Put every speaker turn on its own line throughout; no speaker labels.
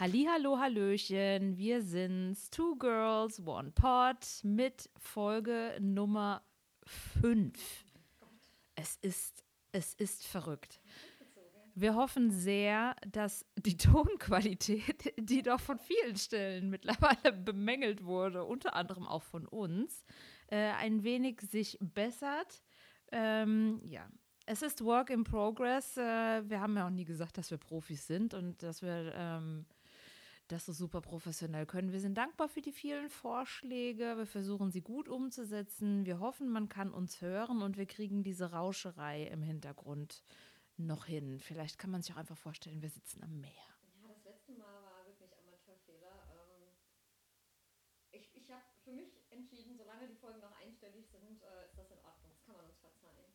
Hallihallo, Hallöchen, wir sind's, Two Girls, One Pot mit Folge Nummer 5. Es ist, es ist verrückt. Wir hoffen sehr, dass die Tonqualität, die doch von vielen Stellen mittlerweile bemängelt wurde, unter anderem auch von uns, äh, ein wenig sich bessert. Ähm, ja, es ist Work in Progress. Äh, wir haben ja auch nie gesagt, dass wir Profis sind und dass wir ähm, das so super professionell können. Wir sind dankbar für die vielen Vorschläge. Wir versuchen sie gut umzusetzen. Wir hoffen, man kann uns hören und wir kriegen diese Rauscherei im Hintergrund noch hin. Vielleicht kann man sich auch einfach vorstellen, wir sitzen am Meer.
Ja, das letzte Mal war wirklich Amateurfehler. Ähm, ich ich habe für mich entschieden, solange die Folgen noch einstellig sind, äh, ist das in Ordnung. Das kann man uns verzeihen.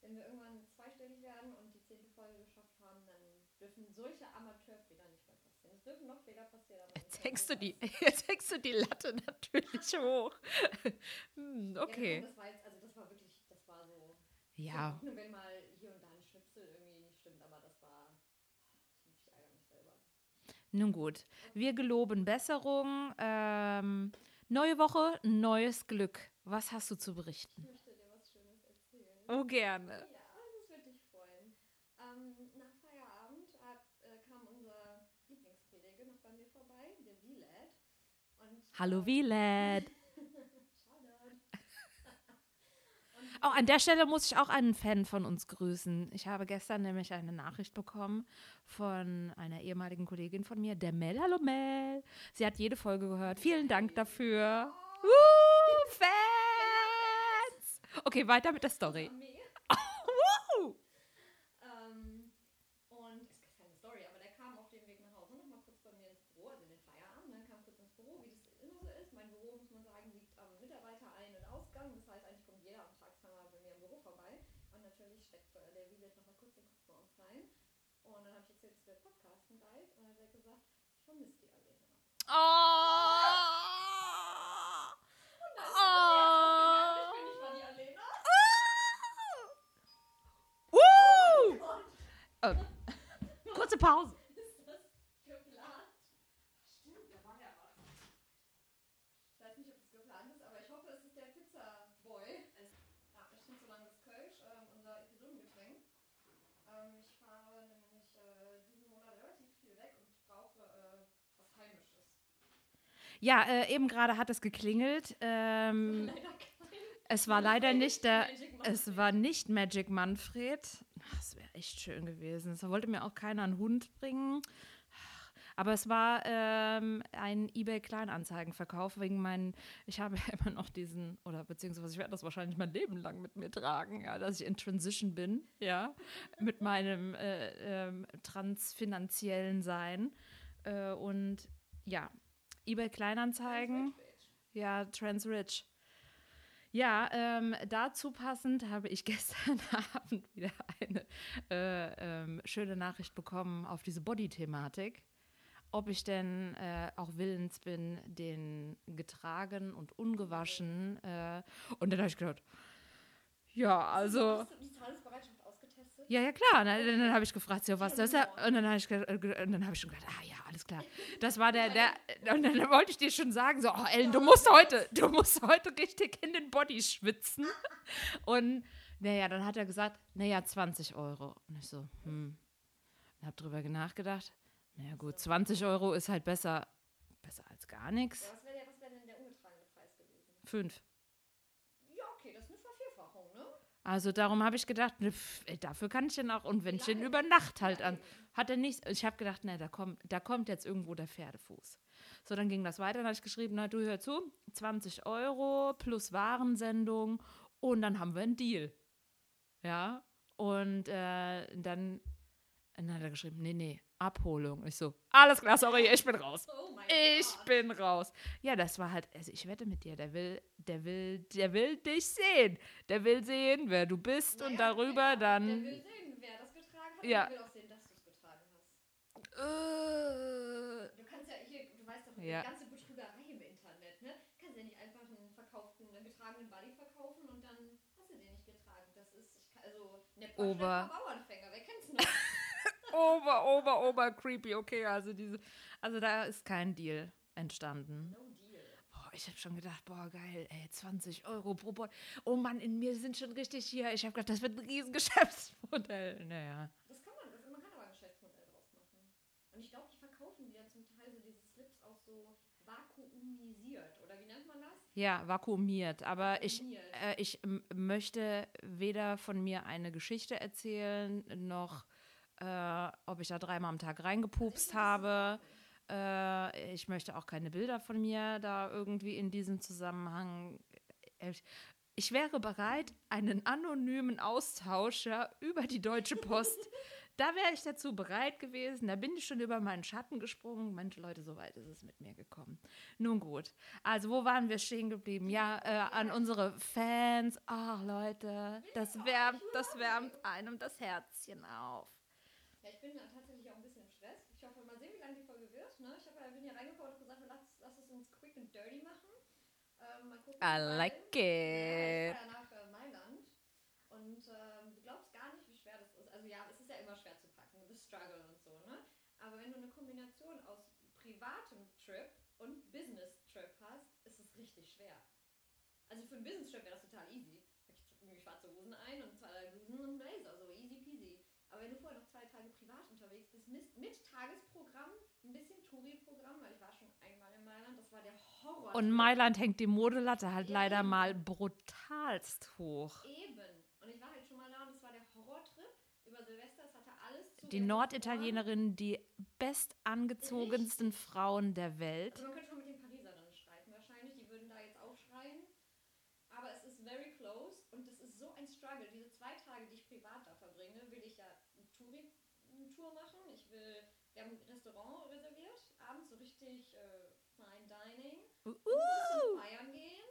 Wenn wir irgendwann zweistellig werden und die zehnte Folge geschafft haben, dann dürfen solche Amateurfehler nicht mehr passieren. Es dürfen noch Fehler passieren.
Jetzt hängst du die, jetzt hängst du die Latte natürlich hoch. hm, okay.
Ja, das war jetzt, also das war wirklich, das war so.
Ja.
Nur wenn mal hier und da ein Schnipsel irgendwie nicht stimmt, aber das war. Ich ärgere mich selber.
Nun gut, wir geloben Besserung. Ähm, neue Woche, neues Glück. Was hast du zu
Ich
berichten?
möchte dir was Schönes erzählen.
Oh, gerne.
Ja, das würde dich freuen. Ähm, nach Feierabend hat, äh, kam unser Lieblingsprediger noch bei mir vorbei, der Wielet. Und
Hallo.
Shoutout.
Oh, an der Stelle muss ich auch einen Fan von uns grüßen. Ich habe gestern nämlich eine Nachricht bekommen von einer ehemaligen Kollegin von mir, der Mel. Hallo Mel. Sie hat jede Folge gehört. Vielen Dank dafür. Woo, Fans! Okay, weiter mit der Story.
Mega.
Woo!
Ähm, und es ist keine Story, aber der kam auf dem Weg nach Hause noch mal kurz bei mir ins Büro, also in den Feierabend, dann kam kurz ins Büro, wie das immer so ist. Mein Büro, muss man sagen, liegt am Mitarbeiter-Ein- und Ausgang. Das heißt, eigentlich kommt jeder am Tag zweimal bei mir im Büro vorbei. Und natürlich steckt äh, der Wielet noch mal kurz den Kopf bei uns rein. Und dann habe ich erzählt, dass wir podcasten bald. Und dann hat er gesagt, ich vermisse die
Oh!
Nicht mal die Alena.
Woo! Oh. Kurze Pause.
Ist das geplant? Stimmt, da war ja was. Ich weiß nicht, ob es geplant ist, aber ich hoffe, es ist der Pizza-Boy. Es, ja, ich trinke so lange das Kölsch, ähm, unser Episodengetränk. Ähm, ich fahre nämlich äh, diesen Monat relativ viel weg und ich brauche äh, was Heimisches.
Ja, äh, eben gerade hat es geklingelt. Ähm, es war leider nicht der.
Magic Manfred.
Es war nicht Magic Manfred. Das wäre echt schön gewesen. Es wollte mir auch keiner einen Hund bringen. Aber es war ähm, ein eBay-Kleinanzeigenverkauf wegen meinen, ich habe ja immer noch diesen, oder beziehungsweise ich werde das wahrscheinlich mein Leben lang mit mir tragen, ja, dass ich in Transition bin, ja, mit meinem äh, ähm, transfinanziellen Sein. Äh, und ja, eBay-Kleinanzeigen. Ja, Transrich. Ja, ähm, dazu passend habe ich gestern Abend wieder eine äh, ähm, schöne Nachricht bekommen auf diese Body-Thematik. Ob ich denn äh, auch willens bin, den getragen und ungewaschen. Äh, und dann habe ich gedacht, ja, also.
Die Zahlungsbereitschaft?
Ja, ja, klar. Dann, dann, dann habe ich gefragt, so, was das ist. Und dann habe ich, und dann habe ich schon gedacht, ah ja, alles klar. Das war der, der, und dann wollte ich dir schon sagen, so, oh Ellen, du musst heute, du musst heute richtig in den Body schwitzen. Und naja, dann hat er gesagt, naja, 20 Euro. Und ich so, hm. Und habe drüber nachgedacht. Naja, gut, 20 Euro ist halt besser, besser als gar nichts.
Was wäre denn der ungetragene Preis gewesen?
Fünf.
Ja, okay, das ist eine Vervierfachung, ne?
Also darum habe ich gedacht, ne, pf, ey, dafür kann ich den auch. Und wenn ich den über Nacht halt an. Hat er nicht. Ich habe gedacht, ne, da kommt, da kommt jetzt irgendwo der Pferdefuß. So, dann ging das weiter. Dann habe ich geschrieben, na, du hör zu, 20 Euro plus Warensendung und dann haben wir einen Deal. Ja. Und äh, dann, er geschrieben, nee, nee, Abholung. Ich so, alles klar, sorry, ich bin raus.
Oh
Ich
Gott.
bin raus. Ja, das war halt, also ich wette mit dir, der will, der will, der will dich sehen. Der will sehen, wer du bist und
Naja,
darüber
genau.
dann.
Der will sehen, wer das getragen hat.
Ja.
Und der will auch sehen, dass du es getragen hast.
Äh,
Du kannst ja hier, du weißt doch,
Ja.
die ganze Betrügerei im Internet, ne? Kannst ja nicht einfach einen verkauften, einen getragenen Buddy verkaufen und dann hast du den nicht getragen. Das ist, ich also, Network
Ober-
Bauernfänger, wer kennt's noch?
Ober, ober, ober creepy. Okay, also diese, also da ist kein Deal entstanden.
No deal.
Boah, ich habe schon gedacht, boah, geil, ey, 20 Euro pro Boy. Oh Mann, in mir sind schon richtig hier. Ich habe gedacht, das wird ein riesen Geschäftsmodell. Naja.
Das kann man, das, man kann aber ein Geschäftsmodell draus machen. Und ich glaube, die verkaufen die ja zum Teil so diese Slips auch so vakuumisiert. Oder wie nennt man das?
Ja, vakuumiert. Aber ich,
Vakuumiert.
äh, ich möchte weder von mir eine Geschichte erzählen, noch äh, ob ich da dreimal am Tag reingepupst habe. Äh, ich möchte auch keine Bilder von mir da irgendwie in diesem Zusammenhang. äh, Ich wäre bereit, einen anonymen Austauscher über die Deutsche Post. Da wäre ich dazu bereit gewesen. Da bin ich schon über meinen Schatten gesprungen. Manche Leute, so weit ist es mit mir gekommen. Nun gut. Also, wo waren wir stehen geblieben? Ja, äh, an unsere Fans. Ach, Leute, das wärmt, das wärmt einem das Herzchen auf.
Ja, ich bin ja tatsächlich auch ein bisschen im Stress. Ich hoffe, mal sehen, wie lange die Folge wird. Ne? Ich hab, ja- bin hier reingekommen und gesagt, lass, lass es uns quick and dirty machen. Ähm, mal gucken.
I like
Ja,
it.
ich fahre ja nach äh, Mailand. Und ähm, du glaubst gar nicht, wie schwer das ist. Also ja, es ist ja immer schwer zu packen, das Struggle und so, ne? Aber wenn du eine Kombination aus privatem Trip und Business Trip hast, ist es richtig schwer. Also für einen Business Trip wäre das total easy. Du irgendwie schwarze Hosen ein und zwei Blusen und Blazer, so easy peasy. Aber wenn du vorher noch zwei Tage privat unterwegs bist, mit, mit Tagesprogramm, ein bisschen Touri-Programm, weil ich war schon einmal in Mailand, das war der Horror.
Und Mailand hängt die Modelatte halt
Ja,
leider
eben.
mal brutalst hoch.
Eben. Und ich war halt schon mal da und es war der Horrortrip über Silvester. Es hatte alles zu.
Die
Wir hatten
Norditalienerin, die bestangezogensten Frauen der Welt.
Also man könnte schon mit den Pariserinnen streiten wahrscheinlich. Die würden da jetzt auch schreien. Aber es ist very close und es ist so ein Struggle. Diese zwei Tage, die ich privat da verbringe, will ich ja eine Touri- eine Tour machen. Ich will, wir haben ein Restaurant reserviert, abends so richtig äh.
Uh,
Und bisschen feiern gehen.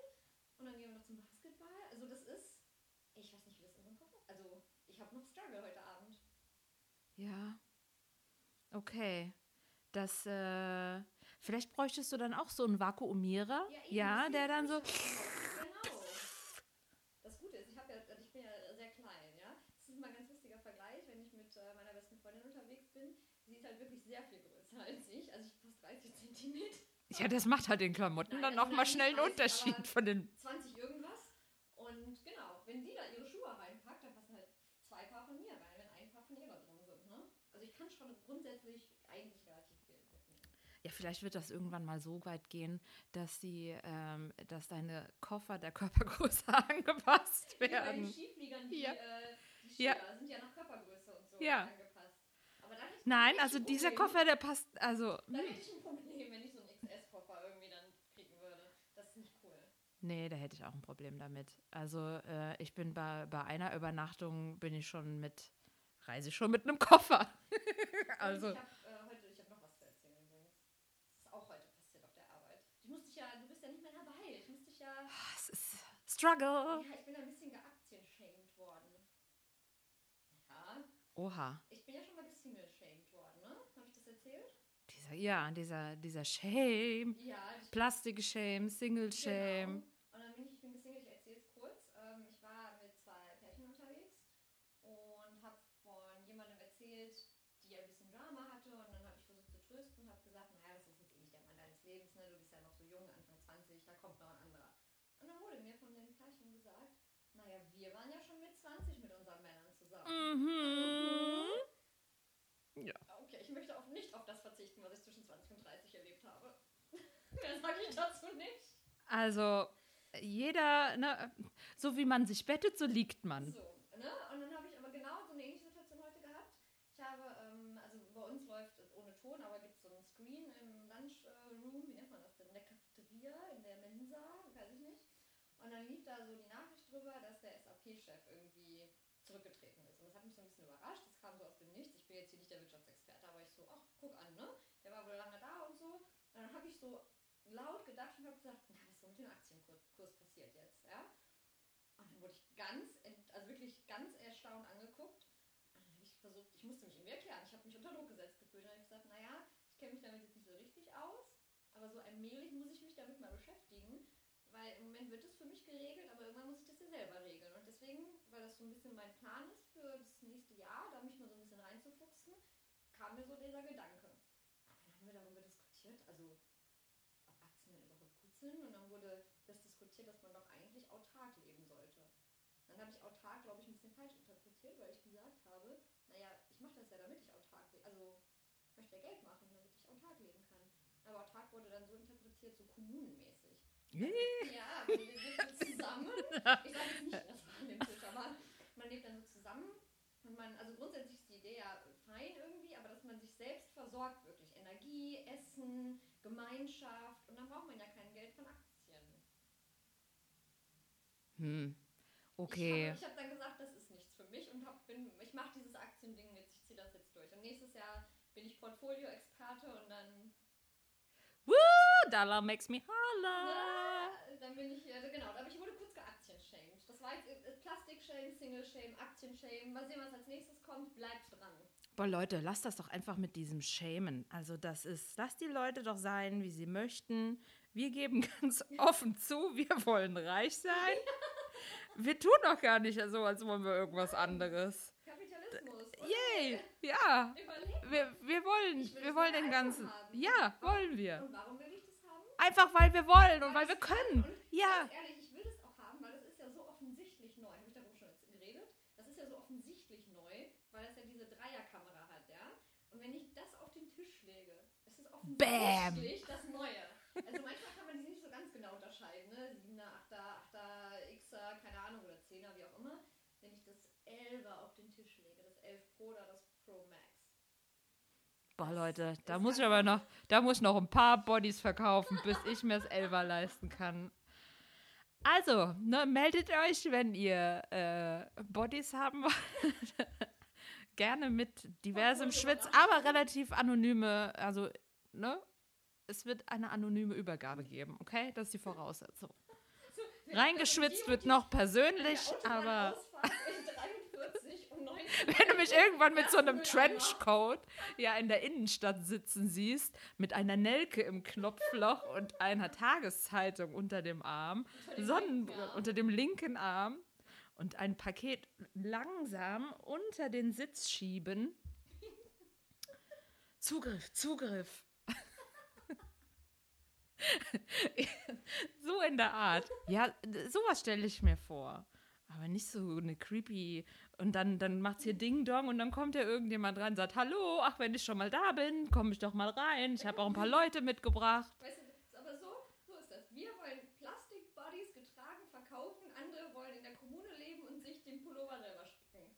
Und dann gehen wir noch zum Basketball. Also das ist, ich weiß nicht, wie das in unserem Kopf Also ich habe noch Struggle heute Abend.
Ja. Okay. Das, äh, vielleicht bräuchtest du dann auch so einen Vakuumierer.
eben,
Ja, der dann so.
Genau. Das Gute ist, ich, ja, also ich bin ja sehr klein, ja. Das ist mal ein ganz lustiger Vergleich, wenn ich mit äh, meiner besten Freundin unterwegs bin. Sie ist halt wirklich sehr viel größer als ich, also ich fast 30 Zentimeter.
Ja, das macht halt den Klamotten
Nein,
dann
also
auch mal schnell einen
nicht 30,
Unterschied von den.
20 irgendwas. Und genau, wenn sie da ihre Schuhe reinpackt, dann passen halt zwei Paar von mir rein, wenn ein Paar von ihrer drin sind. Ne? Also ich kann schon grundsätzlich eigentlich relativ viel.
Ja, vielleicht wird das irgendwann mal so weit gehen, dass sie, ähm, dass deine Koffer der Körpergröße angepasst
Wie bei den
werden.
Skifliegern, die,
Ja.
äh, die Skier
Ja.
sind ja nach Körpergröße und so
Ja.
angepasst. Da
Nein, also dieser. Koffer, der passt, also.
Da hätte ich ein Problem, wenn ich so einen XS-Koffer irgendwie dann kriegen würde. Das ist nicht cool.
Nee, da hätte ich auch ein Problem damit. Also äh, ich bin bei, bei einer Übernachtung bin ich schon mit, reise ich schon mit einem Koffer. also.
Und ich habe äh, heute, ich habe noch was zu erzählen. Das ist auch heute passiert auf der Arbeit. Ich musste dich ja, du bist ja nicht mehr dabei. Ich musste dich ja,
Es ist Struggle.
ja, ich bin ein bisschen geaktienshamed worden. Ja,
Oha.
ich bin ja schon mal gesingle-shamed worden, ne? Habe ich das erzählt?
Dieser, ja, dieser, dieser Shame.
Ja,
Plastik-Shame, Single-Shame.
Genau. Und dann bin ich, ich bin gesingelt, ich erzähle es kurz. Ähm, ich war mit zwei Pärchen unterwegs und habe von jemandem erzählt, die ein bisschen Drama hatte. Und dann habe ich versucht zu trösten und habe gesagt, naja, das ist jetzt eh nicht der Mann deines Lebens, ne? du bist ja noch so jung, Anfang 20, da kommt noch ein anderer. Und dann wurde mir von den Pärchen gesagt, naja, wir waren ja schon mit 20 mit unseren Männern zusammen.
Mhm.
Okay, ich möchte auch nicht auf das verzichten, was ich zwischen 20 und 30 erlebt habe. Mehr sage ich dazu nicht.
Also jeder, ne, so wie man sich bettet, so liegt man.
So, ne? Und dann habe ich aber genau so eine ähnliche Situation heute gehabt. Ich habe, ähm, also bei uns läuft es ohne Ton, aber gibt es so einen Screen im Lunchroom, wie nennt man das denn? In der Cafeteria, in der Mensa, weiß ich nicht. Und dann lief da so die Nachricht drüber, dass der SAP-Chef irgendwie zurückgetreten ist. Und das hat mich so ein bisschen überrascht. Das kam so aus dem Nichts. Ich bin jetzt hier nicht der Wirtschaftsexperte, aber ich so, ach, guck an, ne? Der war wohl lange da und so. Und dann habe ich so laut gedacht und habe gesagt, na, was ist mit dem Aktienkurs Kurs passiert jetzt, ja? Und dann wurde ich ganz, also wirklich ganz erstaunt angeguckt. Und ich versucht, ich musste mich irgendwie erklären. Ich habe mich unter Druck gesetzt gefühlt. Dann habe ich gesagt, naja, ich kenne mich damit jetzt nicht so richtig aus, aber so allmählich muss ich mich damit mal beschäftigen. Weil im Moment wird es für mich geregelt, aber irgendwann muss ich das ja selber regeln. Und deswegen, weil das so ein bisschen mein Plan ist für das nächste Jahr, da mich mal so ein bisschen reinzufuchsen, kam mir so dieser Gedanke. Und dann haben wir darüber diskutiert, also ob Aktien denn sind. Und dann wurde das diskutiert, dass man doch eigentlich autark leben sollte. Dann habe ich autark, glaube ich, ein bisschen falsch interpretiert, weil ich gesagt habe, naja, ich mache das ja, damit ich autark lebe. Also ich möchte ja Geld machen, damit ich autark leben kann. Aber autark wurde dann so interpretiert, so kommunenmäßig. Ja, man lebt so zusammen. Ich sage jetzt nicht, das war an dem Tisch, aber man lebt dann so zusammen. Und man, also grundsätzlich ist die Idee ja fein irgendwie, aber dass man sich selbst versorgt, wirklich. Energie, Essen, Gemeinschaft. Und dann braucht man ja kein Geld von Aktien.
Hm.
Ich
Okay.
habe ich hab dann gesagt, das ist nichts für mich und hab, bin, ich mache dieses Aktiending jetzt, ich ziehe das jetzt durch. Und nächstes Jahr bin ich Portfolio-Experte und dann,
Woo, Dollar makes me holla.
äh, dann bin ich, also genau, aber ich wurde kurz geaktienshamed. Das war jetzt äh, Plastik-Shame, Single-Shame, Aktien-Shame. Mal sehen, was als nächstes kommt. Bleibt dran.
Boah, Leute, lasst das doch einfach mit diesem Schämen. Also, das ist, lasst die Leute doch sein, wie sie möchten. Wir geben ganz offen zu, wir wollen reich sein. Wir tun doch gar nicht so, als wollen wir irgendwas anderes.
Kapitalismus.
Yay! Ja! Wir, wir wollen, wir
es
wollen den ganzen.
haben.
Ja, wollen wir.
Und warum will ich das haben?
Einfach weil wir wollen und weil wir
ich kann.
können.
Und
Ja.
Ganz ehrlich, ich will das auch haben, weil das ist ja so offensichtlich neu. Habe ich darüber schon jetzt geredet? Das ist ja so offensichtlich neu, weil das ja diese Dreierkamera hat, ja? Und wenn ich das auf den Tisch lege, ist es offensichtlich das Neue. Also manchmal kann man die nicht so ganz genau unterscheiden, ne? 7er, 8er, 8er, Xer, keine Ahnung, oder 10er, wie auch immer. Wenn ich das 11er auf den Tisch lege, das 11 Pro oder das Pro Max.
Boah, Leute, da muss ich aber noch, da muss ich noch ein paar Bodies verkaufen, bis ich mir das Elfer leisten kann. Also, ne, meldet euch, wenn ihr äh, Bodies haben wollt. Gerne mit diversem Schwitz, aber relativ anonyme, also, ne? Es wird eine anonyme Übergabe geben, okay? Das ist die Voraussetzung. Reingeschwitzt wird noch persönlich, aber wenn du mich irgendwann mit so einem Trenchcoat ja in der Innenstadt sitzen siehst, mit einer Nelke im Knopfloch und einer Tageszeitung unter dem Arm, Sonnenbrille unter dem linken Arm und ein Paket langsam unter den Sitz schieben. Zugriff, Zugriff. so in der Art. Ja, sowas stelle ich mir vor. Aber nicht so eine creepy. Und dann, dann macht's hier Ding Dong und dann kommt ja irgendjemand rein und sagt: Hallo, ach, wenn ich schon mal da bin, komme ich doch mal rein. Ich habe auch ein paar Leute mitgebracht.
Weißt du, aber so, so ist das. Wir wollen Plastikbodies getragen verkaufen, andere wollen in der Kommune leben und sich den Pullover selber stricken.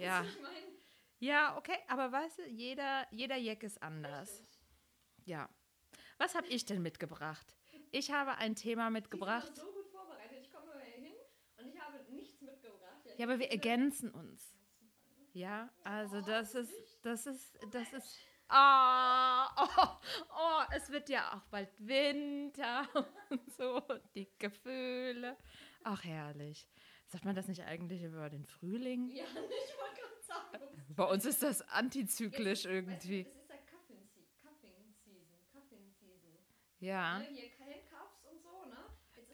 Ja.
Ich meine,
Ja, okay, aber weißt du, jeder, jeder Jack ist anders. Ja. Was habe ich denn mitgebracht? Ich habe ein Thema
ich
mitgebracht.
bin so gut vorbereitet. Ich komme hier hin und ich habe nichts mitgebracht.
Ja, aber wir
ich
ergänzen uns. Ja, also das ist, das ist, das ist. Ah, oh, oh, es wird ja auch bald Winter und so, die Gefühle. Ach, herrlich. Sagt man das nicht eigentlich über den Frühling?
Ja, ich wollte gerade sagen.
Bei uns ist das antizyklisch irgendwie.
Weißt du, es ist ja Cuffing, Se Cuffing Season. Cuffing Season.
Ja.
Ne, hier Handcuffs und so, ne?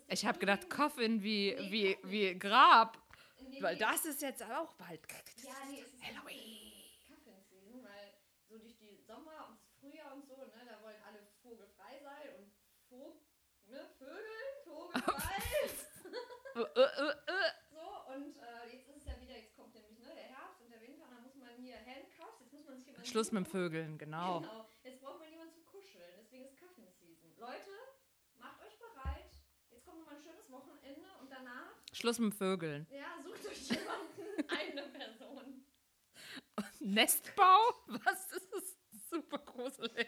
Ich habe gedacht, Coffin wie,
Nee,
wie,
Coffin.
wie Grab.
Nee,
Weil
nee.
das ist jetzt auch bald.
Ja, nee, es ist
Halloween.
Cuffing Season, weil so durch die Sommer und Frühjahr und so, ne, da wollen alle vogelfrei sein und Vog ne, Vögel, vogelfrei.
Äh, äh, äh,
so, und äh, jetzt ist es ja wieder, jetzt kommt nämlich ne, der Herbst und der Winter, und dann muss man hier Handcuffs, jetzt muss man sich
Schluss mit dem. Vögeln, genau.
Genau, jetzt braucht man jemanden zum Kuscheln, deswegen ist Cuffing Season. Leute, macht euch bereit, jetzt kommt nochmal ein schönes Wochenende und danach,
Schluss mit Vögeln.
ja, sucht euch jemanden, eine Person.
Nestbau? Was? Das ist super gruselig.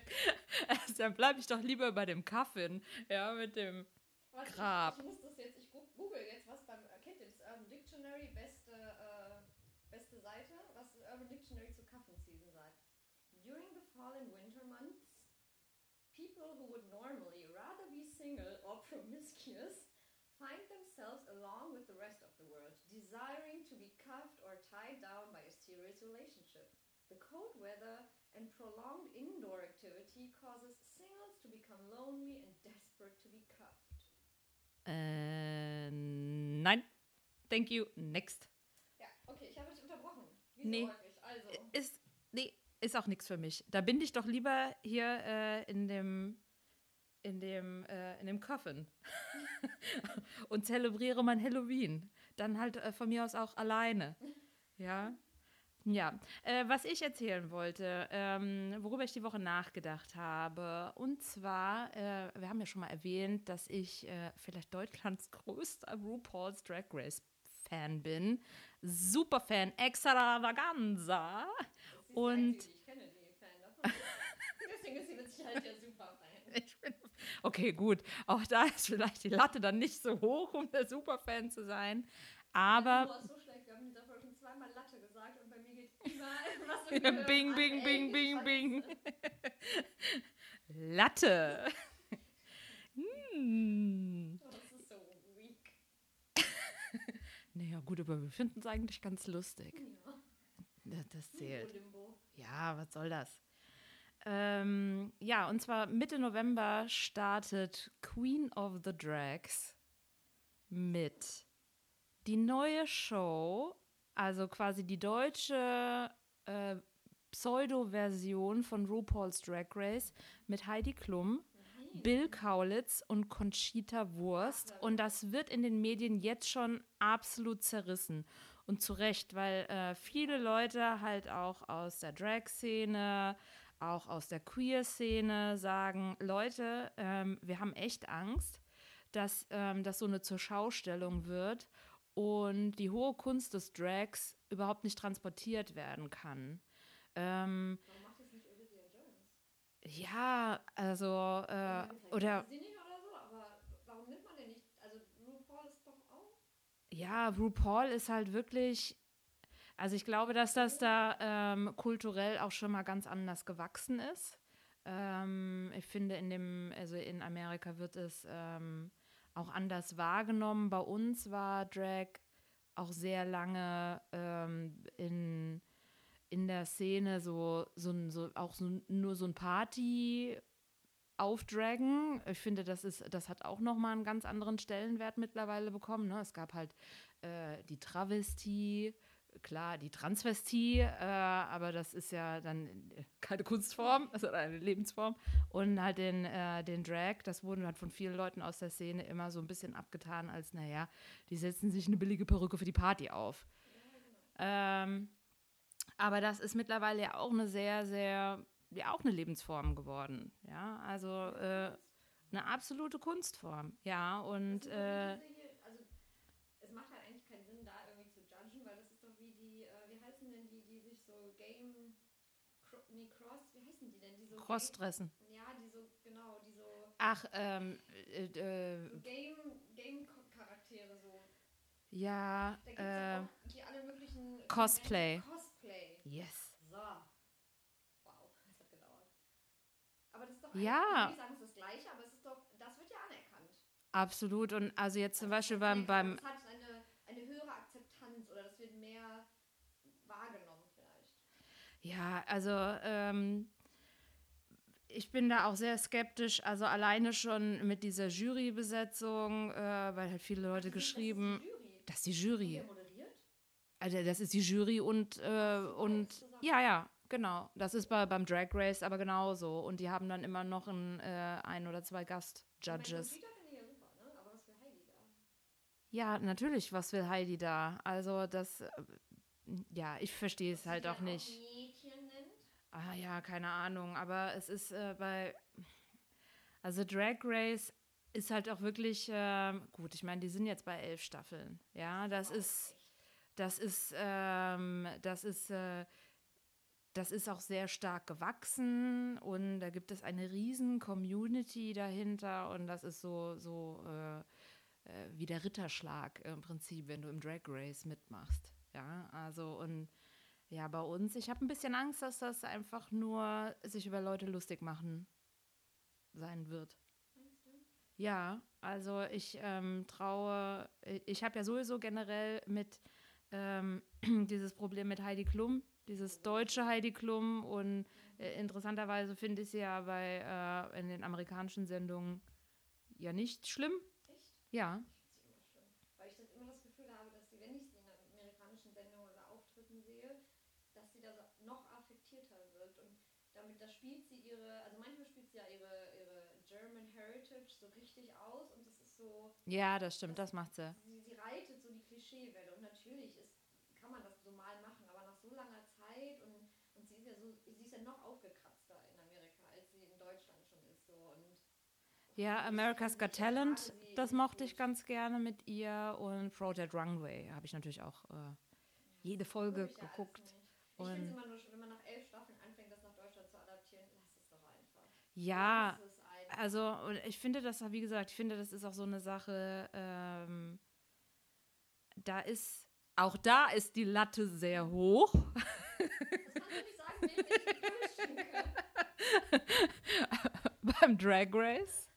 Also, dann bleibe ich doch lieber bei dem Coffin. Ja, mit dem.
Warte,
Grab.
Ich, ich muss das jetzt, ich google jetzt, was beim, äh, kennt ihr das Urban Dictionary, beste, äh, beste Seite, was Urban Dictionary zu Cuffing Season sagt. During the fall and winter months, people who would normally rather be single or promiscuous find themselves along with the rest of the world, desiring to be cuffed or tied down by a serious relationship. The cold weather and prolonged indoor activity causes singles to become lonely and desperate to be cuffed.
Äh, nein. Thank you. Next.
Ja, okay, ich habe dich unterbrochen. Wie
Nee.
häufig. Also,
Ist. Nee. ist auch nichts für mich. Da bin ich doch lieber hier äh, in dem in dem, äh, in dem Coffin und zelebriere mein Halloween. Dann halt äh, von mir aus auch alleine. Ja. Ja, äh, was ich erzählen wollte, ähm, worüber ich die Woche nachgedacht habe, und zwar, äh, wir haben ja schon mal erwähnt, dass ich äh, vielleicht Deutschlands größter RuPaul's Drag Race Fan bin. Super Fan, extravaganza. Und
Ich kenne die Fan. Deswegen ist sie mit Sicherheit der Superfan.
ich bin, okay, gut, auch da ist vielleicht die Latte dann nicht so hoch, um der Superfan zu sein.
Du
Aber
warst so schlecht, wir haben Folge schon zweimal Latte gesagt und bei mir geht immer was Gehirn
bing, bing, bing, bing, bing. Latte. Hm.
Oh, das ist so weak.
Naja, gut, aber wir finden es eigentlich ganz lustig.
Ja.
Das, das zählt.
Limbo.
Ja, was soll das? Ähm, ja, und zwar Mitte November startet Queen of the Drags mit die neue Show, also quasi die deutsche äh, Pseudo-Version von RuPaul's Drag Race mit Heidi Klum, Bill Kaulitz und Conchita Wurst. Und das wird in den Medien jetzt schon absolut zerrissen. Und zu Recht, weil äh, viele Leute halt auch aus der Drag-Szene, auch aus der Queer-Szene sagen, Leute, ähm, wir haben echt Angst, dass ähm, das so eine Zurschaustellung wird und die hohe Kunst des Drags überhaupt nicht transportiert werden kann. Ähm,
Warum macht das nicht Olivia Jones?
ja, also, äh, oder,
oder so, aber warum nimmt man denn nicht? Also RuPaul ist doch auch.
ja, RuPaul ist halt wirklich, also ich glaube, dass das da ähm, kulturell auch schon mal ganz anders gewachsen ist. Ähm, ich finde, in dem, also in Amerika wird es ähm, auch anders wahrgenommen. Bei uns war Drag auch sehr lange ähm, in, in der Szene so, so, so auch so, nur so ein Party aufdragen. Ich finde, das ist, das hat auch nochmal einen ganz anderen Stellenwert mittlerweile bekommen. Ne? Es gab halt äh, die Travestie, klar, die Transvestie, äh, aber das ist ja dann keine Kunstform, also eine Lebensform. Und halt den, äh, den Drag, das wurde halt von vielen Leuten aus der Szene immer so ein bisschen abgetan, als, naja, die setzen sich eine billige Perücke für die Party auf. Ähm, aber das ist mittlerweile ja auch eine sehr, sehr, ja auch eine Lebensform geworden. Ja, also äh, eine absolute Kunstform. Ja, und
Das sind
äh,
doch diese hier, also es macht halt eigentlich keinen Sinn, da irgendwie zu judgen, weil das ist doch wie die, äh, wie heißen denn die, die sich so Game, Cro nee, Cross, wie heißen die denn? Die so
Crossdressen.
Ja, die so, genau, die so,
Ach, ähm, äh, äh,
so Game, Game-Charaktere so.
ja,
Da gibt es
äh,
auch die alle möglichen
Cosplay.
Cosplay.
yes.
So. Wow, das hat gedauert. Aber das ist doch
Ja.
ich will nicht sagen, es ist das Gleiche, aber es ist doch, das wird ja anerkannt.
Absolut. Und also jetzt zum Beispiel
Das
beim, beim,
Es hat eine, eine höhere Akzeptanz oder das wird mehr wahrgenommen vielleicht.
Ja, also ähm, ich bin da auch sehr skeptisch. Also alleine schon mit dieser Jurybesetzung, äh, weil halt viele Leute geschrieben,
Das ist die Jury.
dass die Jury,
Wer moderiert?
also das ist die Jury und äh, und ja, ja, genau. Das ist bei, beim Drag Race aber genauso. Und die haben dann immer noch ein, äh, ein oder zwei Gastjudges.
Ja ne?
Ja, natürlich, was will Heidi da? Also das, äh, ja, ich verstehe es halt auch nicht. Ah ja, keine Ahnung, aber es ist äh, bei, also Drag Race ist halt auch wirklich, ähm, gut, ich meine, die sind jetzt bei elf Staffeln, ja, das ist, das ist, ähm, das ist, äh, das ist auch sehr stark gewachsen und da gibt es eine riesen Community dahinter und das ist so, so äh, äh, wie der Ritterschlag im Prinzip, wenn du im Drag Race mitmachst, ja, also und ja, bei uns, ich habe ein bisschen Angst, dass das einfach nur sich über Leute lustig machen sein wird. Ja, also ich ähm, traue, ich habe ja sowieso generell mit ähm, dieses Problem mit Heidi Klum, dieses deutsche Heidi Klum und äh, interessanterweise finde ich sie ja bei äh, in den amerikanischen Sendungen ja nicht schlimm.
Echt?
Ja,
Ich finde sie immer schlimm. Weil ich das immer das Gefühl habe, dass sie, wenn ich sie in amerikanischen Sendungen oder Auftritten sehe, dass sie da so noch affektierter wirkt richtig aus und das ist so.
Ja, das stimmt, das macht sie.
Sie, sie reitet so die Klischeewelle und natürlich ist, kann man das so mal machen, aber nach so langer Zeit und, und sie ist ja so, sie ist ja noch aufgekratzter in Amerika, als sie in Deutschland schon ist. So und
Ja, America's Got Talent, das mochte ich ganz gerne mit ihr und Project Runway habe ich natürlich auch äh, jede Folge
ja
geguckt.
Ich finde es immer nur, wenn man nach elf Staffeln anfängt, das nach Deutschland zu adaptieren, lass es doch einfach.
ja,
einfach.
Also ich finde das, wie gesagt, ich finde, das ist auch so eine Sache, ähm, da ist, auch da ist die Latte sehr hoch.
Das kannst du nicht sagen, ich
beim Drag Race.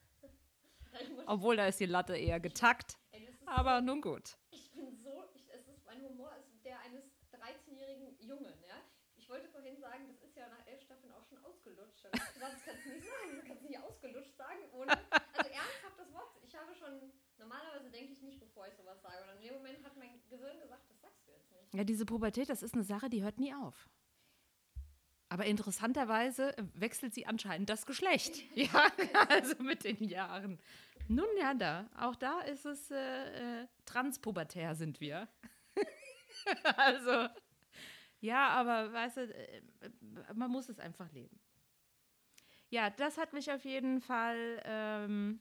Ich
Obwohl, da ist die Latte eher getackt. Aber nun gut.
Ich bin so, ich, es ist, mein Humor ist der eines 13-jährigen Jungen, ja. Ich wollte vorhin sagen, das ist ja nach elf Staffeln auch schon gesagt, Das kannst du nicht sagen, das kannst du nicht ausgelutscht sagen. Ohne, also ernsthaft das Wort, ich habe schon, normalerweise denke ich nicht, bevor ich sowas sage. Und in dem Moment hat mein Gehirn gesagt, das sagst du jetzt nicht.
Ja, diese Pubertät, das ist eine Sache, die hört nie auf. Aber interessanterweise wechselt sie anscheinend das Geschlecht. Ja, also mit den Jahren. Nun ja, da. Auch da ist es äh, äh, transpubertär sind wir. also, ja, aber weißt du, äh, man muss es einfach leben. Ja, das hat mich auf jeden Fall ähm,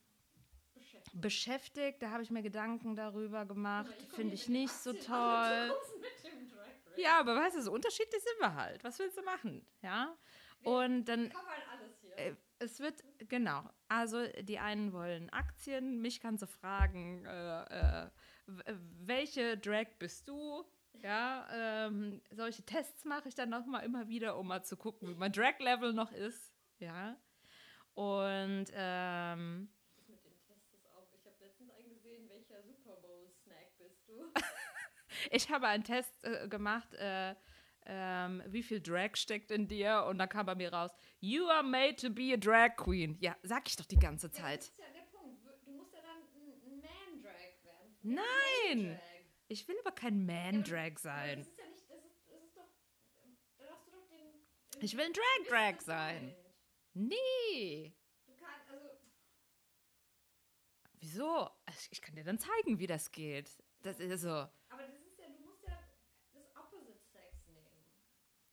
Beschäftigt.
beschäftigt. Da habe ich mir Gedanken darüber gemacht. Finde ich nicht so
18
toll. Ja, aber weißt du, so unterschiedlich sind wir halt. Was willst du machen? Ja. Und dann,
hier.
äh, es wird, genau. Also, die einen wollen Aktien. Mich kannst du fragen, äh, äh, äh, welche Drag bist du? Ja, ähm, solche Tests mache ich dann noch mal immer wieder, um mal zu gucken, wie mein Drag-Level noch ist. Ja. Und, ähm,
mit den Tests ist auch. Ich habe letztens eingesehen, welcher Super Bowl-Snack bist du?
Ich habe einen Test äh, gemacht, äh, ähm, wie viel Drag steckt in dir und dann kam bei mir raus, you are made to be a drag queen. Ja, sag ich doch die ganze
Ja, das
Zeit.
ist ja der Punkt. Du musst ja dann ein Man-Drag werden.
Nein! Ich will aber kein Man-Drag sein.
Das ist ja nicht, das ist, das ist doch, da darfst du doch den...
Ich will ein Drag-Drag sein. Nee.
Du kannst, also,
Wieso? Ich- Ich kann dir dann zeigen, wie das geht. Das ist so.
aber das ist ja, du musst ja das Opposite Sex nehmen.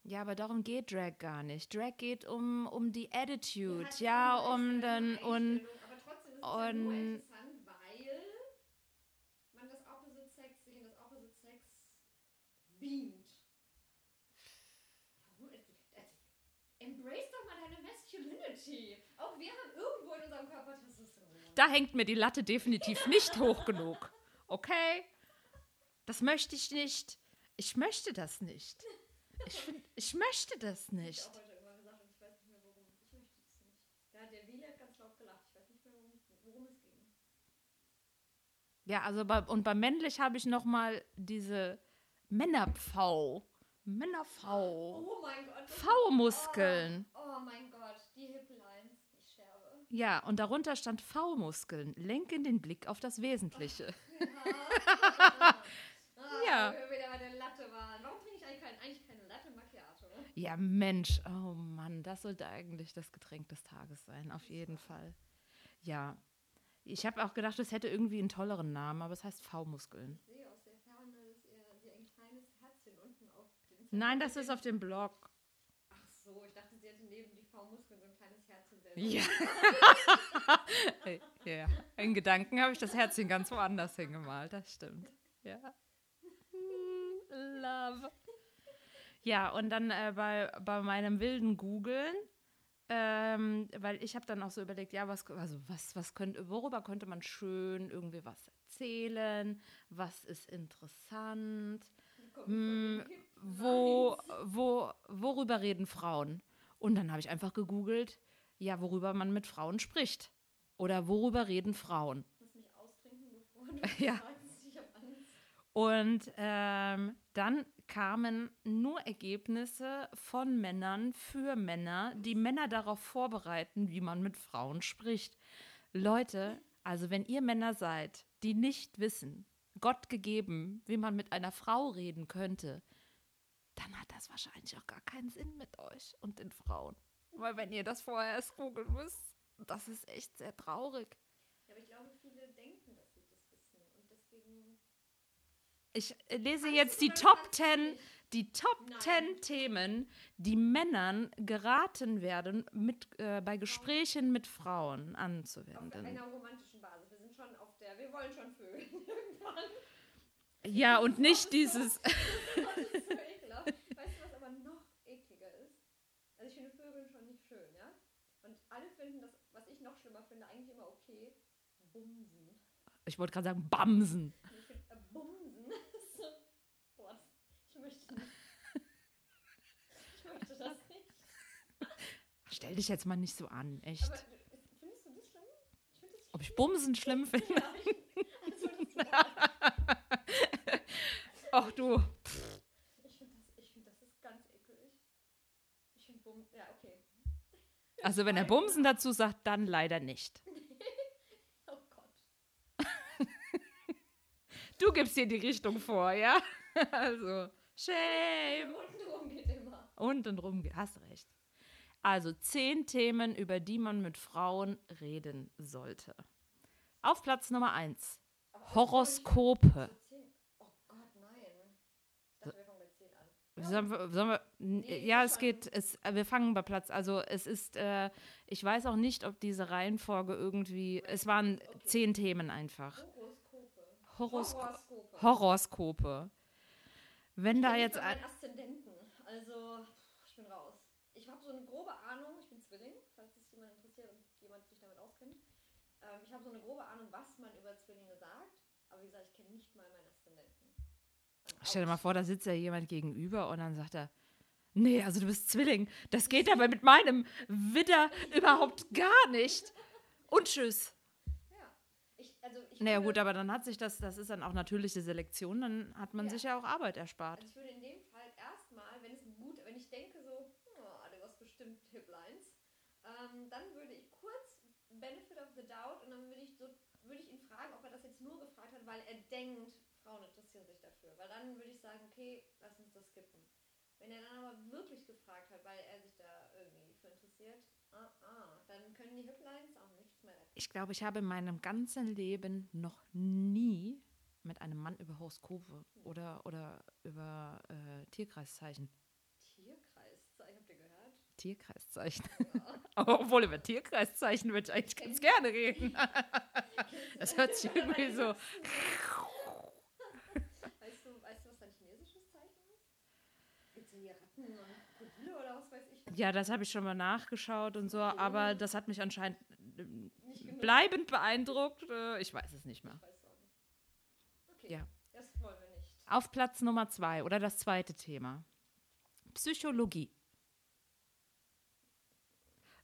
Ja, aber darum geht Drag gar nicht. Drag geht um, um die Attitude, ja,
eine
um den,
Einstellung,
und,
Aber trotzdem ist es ja nur
und-
interessant, weil man das Opposite Sex sich in das Opposite Sex beamt. Warum? ist- das- Embrace doch mal deine Masculinity. Auch wir haben irgendwo in unserem Körper Testosteron.
Da hängt mir die Latte definitiv nicht hoch genug. Okay? Das möchte ich nicht. Ich möchte das nicht. Ich, find, ich möchte das
Ich
nicht. Ja, also bei, und bei männlich habe ich noch mal diese Männer-V. Männer-V.
Oh mein Gott. das-
V-Muskeln.
Oh, oh mein Gott, die Hiplines.
Ja, und darunter stand V-Muskeln. Lenken den Blick auf das Wesentliche.
Ah,
Ja.
Warum trinke ich eigentlich, kein, eigentlich keine Latte Macchiato?
Ja, Mensch. Oh Mann, das sollte eigentlich das Getränk des Tages sein. Auf jeden Fall. Ja. Ich habe auch gedacht, es hätte irgendwie einen tolleren Namen, aber es heißt V-Muskeln.
Ich sehe aus der Ferne, dass ihr, ein kleines Herzchen unten auf den
Nein, das ist auf dem Blog.
Ach so, ich dachte, sie hätte neben die V-Muskeln so ein kleines Herzchen selber.
Ja. ja. In Gedanken habe ich das Herzchen ganz woanders hingemalt, das stimmt. Ja. Love. Ja, und dann äh, bei, bei meinem wilden Googeln, ähm, weil ich habe dann auch so überlegt, ja, was, also was, was könnte, worüber könnte man schön irgendwie was erzählen, was ist interessant, hm, wo, wo, worüber reden Frauen? Und dann habe ich einfach gegoogelt, ja, worüber man mit Frauen spricht. Oder worüber reden Frauen?
Lass mich austrinken, bevor du
Ja.
sagst, ich habe Angst.
Und ähm, dann kamen nur Ergebnisse von Männern für Männer, die Männer darauf vorbereiten, wie man mit Frauen spricht. Leute, also wenn ihr Männer seid, die nicht wissen, Gott gegeben, wie man mit einer Frau reden könnte, dann hat das wahrscheinlich auch gar keinen Sinn mit euch und den Frauen. Weil wenn ihr das vorher erst googeln müsst, das ist echt sehr traurig.
Ja, aber ich glaube, viele denken, dass sie das wissen. Und deswegen.
Ich äh, lese jetzt die Top 10, die Top
Nein.
10 Themen, die Männern geraten werden, mit, äh, bei Gesprächen mit Frauen anzuwenden.
Auf einer romantischen Basis. Wir sind schon auf der, wir wollen schon vögeln irgendwann.
Ja, und nicht dieses.
Bumsen.
Ich wollte gerade sagen, Bamsen.
Bumsen boah, ich möchte nicht. Ich möchte das nicht.
Stell dich jetzt mal nicht so an, echt.
Aber findest du das schlimm? Ich finde das
Ob ich Bumsen schlimm finde?
Ja, ich, also das Wort,
Ach du.
ich finde das, ich find, das ist ganz ekelig. Ich finde Bumsen, ja, okay.
Also, wenn er Bumsen dazu sagt, dann leider nicht.
Oh Gott.
Du gibst hier die Richtung vor, ja? Also, shame.
Untenrum geht immer.
Und drum, hast recht. Also zehn Themen, über die man mit Frauen reden sollte. Auf Platz Nummer eins. Horoskope.
Oh Gott, nein. Dachte, wir fangen bei 10 an.
Sollen wir, sollen wir,
Nee,
ja, es geht, es, wir fangen bei Platz. Also es ist, äh, ich weiß auch nicht, ob diese Reihenfolge irgendwie, es waren zehn Themen einfach.
Horoskope.
Horosko
Horoskope.
Horoskope. Wenn da
Ich
jetzt
bin
ein,
Aszendenten. Also, ich bin raus. Ich habe so eine grobe Ahnung, ich bin Zwilling, falls es jemand interessiert und jemand sich damit auskennt. Ähm, ich habe so eine grobe Ahnung, was man über Zwillinge sagt. Aber wie gesagt, ich kenne nicht mal meinen Aszendenten.
Stell dir mal vor, da sitzt ja jemand gegenüber und dann sagt er, nee, also du bist Zwilling. Das geht aber mit meinem Widder überhaupt gar nicht. Und tschüss.
Also ich
Naja
würde-
gut, aber dann hat sich das, das ist dann auch natürliche Selektion, dann hat man
Ja.
sich ja auch Arbeit erspart.
Also ich würde in dem Fall erstmal, wenn es gut, wenn ich denke so, oh, du hast bestimmt Hiplines, ähm, dann würde ich kurz Benefit of the Doubt und dann würde ich so, würde ich ihn fragen, ob er das jetzt nur gefragt hat, weil er denkt, Frauen interessieren sich dafür. Weil dann würde ich sagen, okay, lass uns das skippen. Wenn er dann aber wirklich gefragt hat, weil er sich da irgendwie für interessiert, ah, ah, dann können die Hiplines auch retten.
Ich glaube, ich habe in meinem ganzen Leben noch nie mit einem Mann über Horoskope oder, oder über äh, Tierkreiszeichen.
Tierkreiszeichen, habt ihr gehört?
Tierkreiszeichen. Obwohl über Tierkreiszeichen würde ich eigentlich ganz gerne reden. Das hört sich irgendwie so.
Weißt du, weißt du, was dein chinesisches Zeichen ist? Gibt es hier Ratten und Krokodile oder was weiß ich?
Ja, das habe ich schon mal nachgeschaut und so, aber das hat mich anscheinend. Bleibend beeindruckt. Äh, Ich weiß es nicht mehr.
Okay,
Ja.
das wollen wir nicht.
Auf Platz Nummer zwei oder das zweite Thema. Psychologie.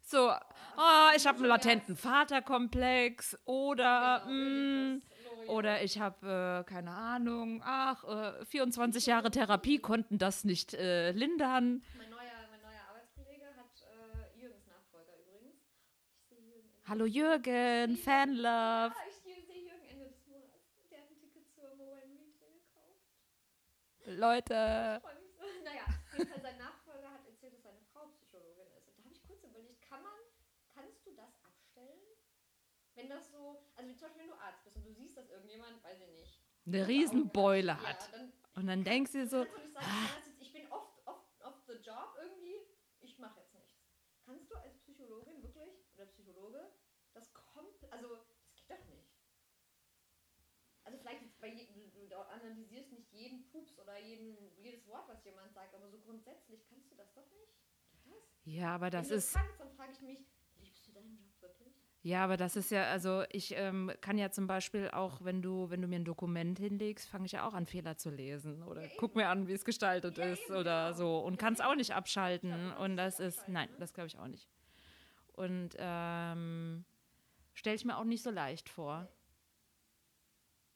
So, oh, ich habe einen latenten Vaterkomplex oder,
Genau,
mh,
Loriot.
oder ich habe, äh, keine Ahnung, ach, äh, 24 Jahre Therapie konnten das nicht äh, lindern.
Mein neuer, mein neuer Arbeitskollege hat äh, Jürgens Nachfolger übrigens. Ich sehe Jürgen Ende
Hallo Jürgen, Fanlove.
Ah, ich sehe Jürgen Ende des Monats. Der hat ein Ticket zur Moen Meeting gekauft.
Leute.
Ich freue mich so. Naja, jedenfalls sein Nachfolger hat erzählt, dass seine Frau Psychologin ist. Und da habe ich kurz überlegt, kann man, kannst du das abstellen? Wenn das so, also wie zum Beispiel, wenn du Arzt bist und du siehst, dass irgendjemand, weiß ich nicht,
Eine Riesenbeule hat.
Ja, dann
Und dann denkst du dir so,
sagen, jetzt, ich bin oft, oft, oft the job irgendwie, ich mache jetzt nichts. Kannst du als Psychologin wirklich oder Psychologe das komplett, also das geht doch nicht. Also vielleicht jetzt bei jedem, du, analysierst nicht jeden Pups oder jeden, jedes Wort, was jemand sagt, aber so grundsätzlich kannst du das doch nicht. Das?
ja, aber das
Wenn du
ist,
fragst, dann frage ich mich, liebst du deinen Job wirklich?
ja, aber das ist ja, also ich ähm, kann ja zum Beispiel auch, wenn du, wenn du mir ein Dokument hinlegst, fange ich ja auch an, Fehler zu lesen oder
Ja,
guck mir an, wie es gestaltet
Ja,
ist
eben,
oder
genau.
so und
Ja,
kann es auch nicht abschalten
du
und
kannst
das ist, nein,
ne?
das glaube ich auch nicht. Und ähm, stelle ich mir auch nicht so leicht vor.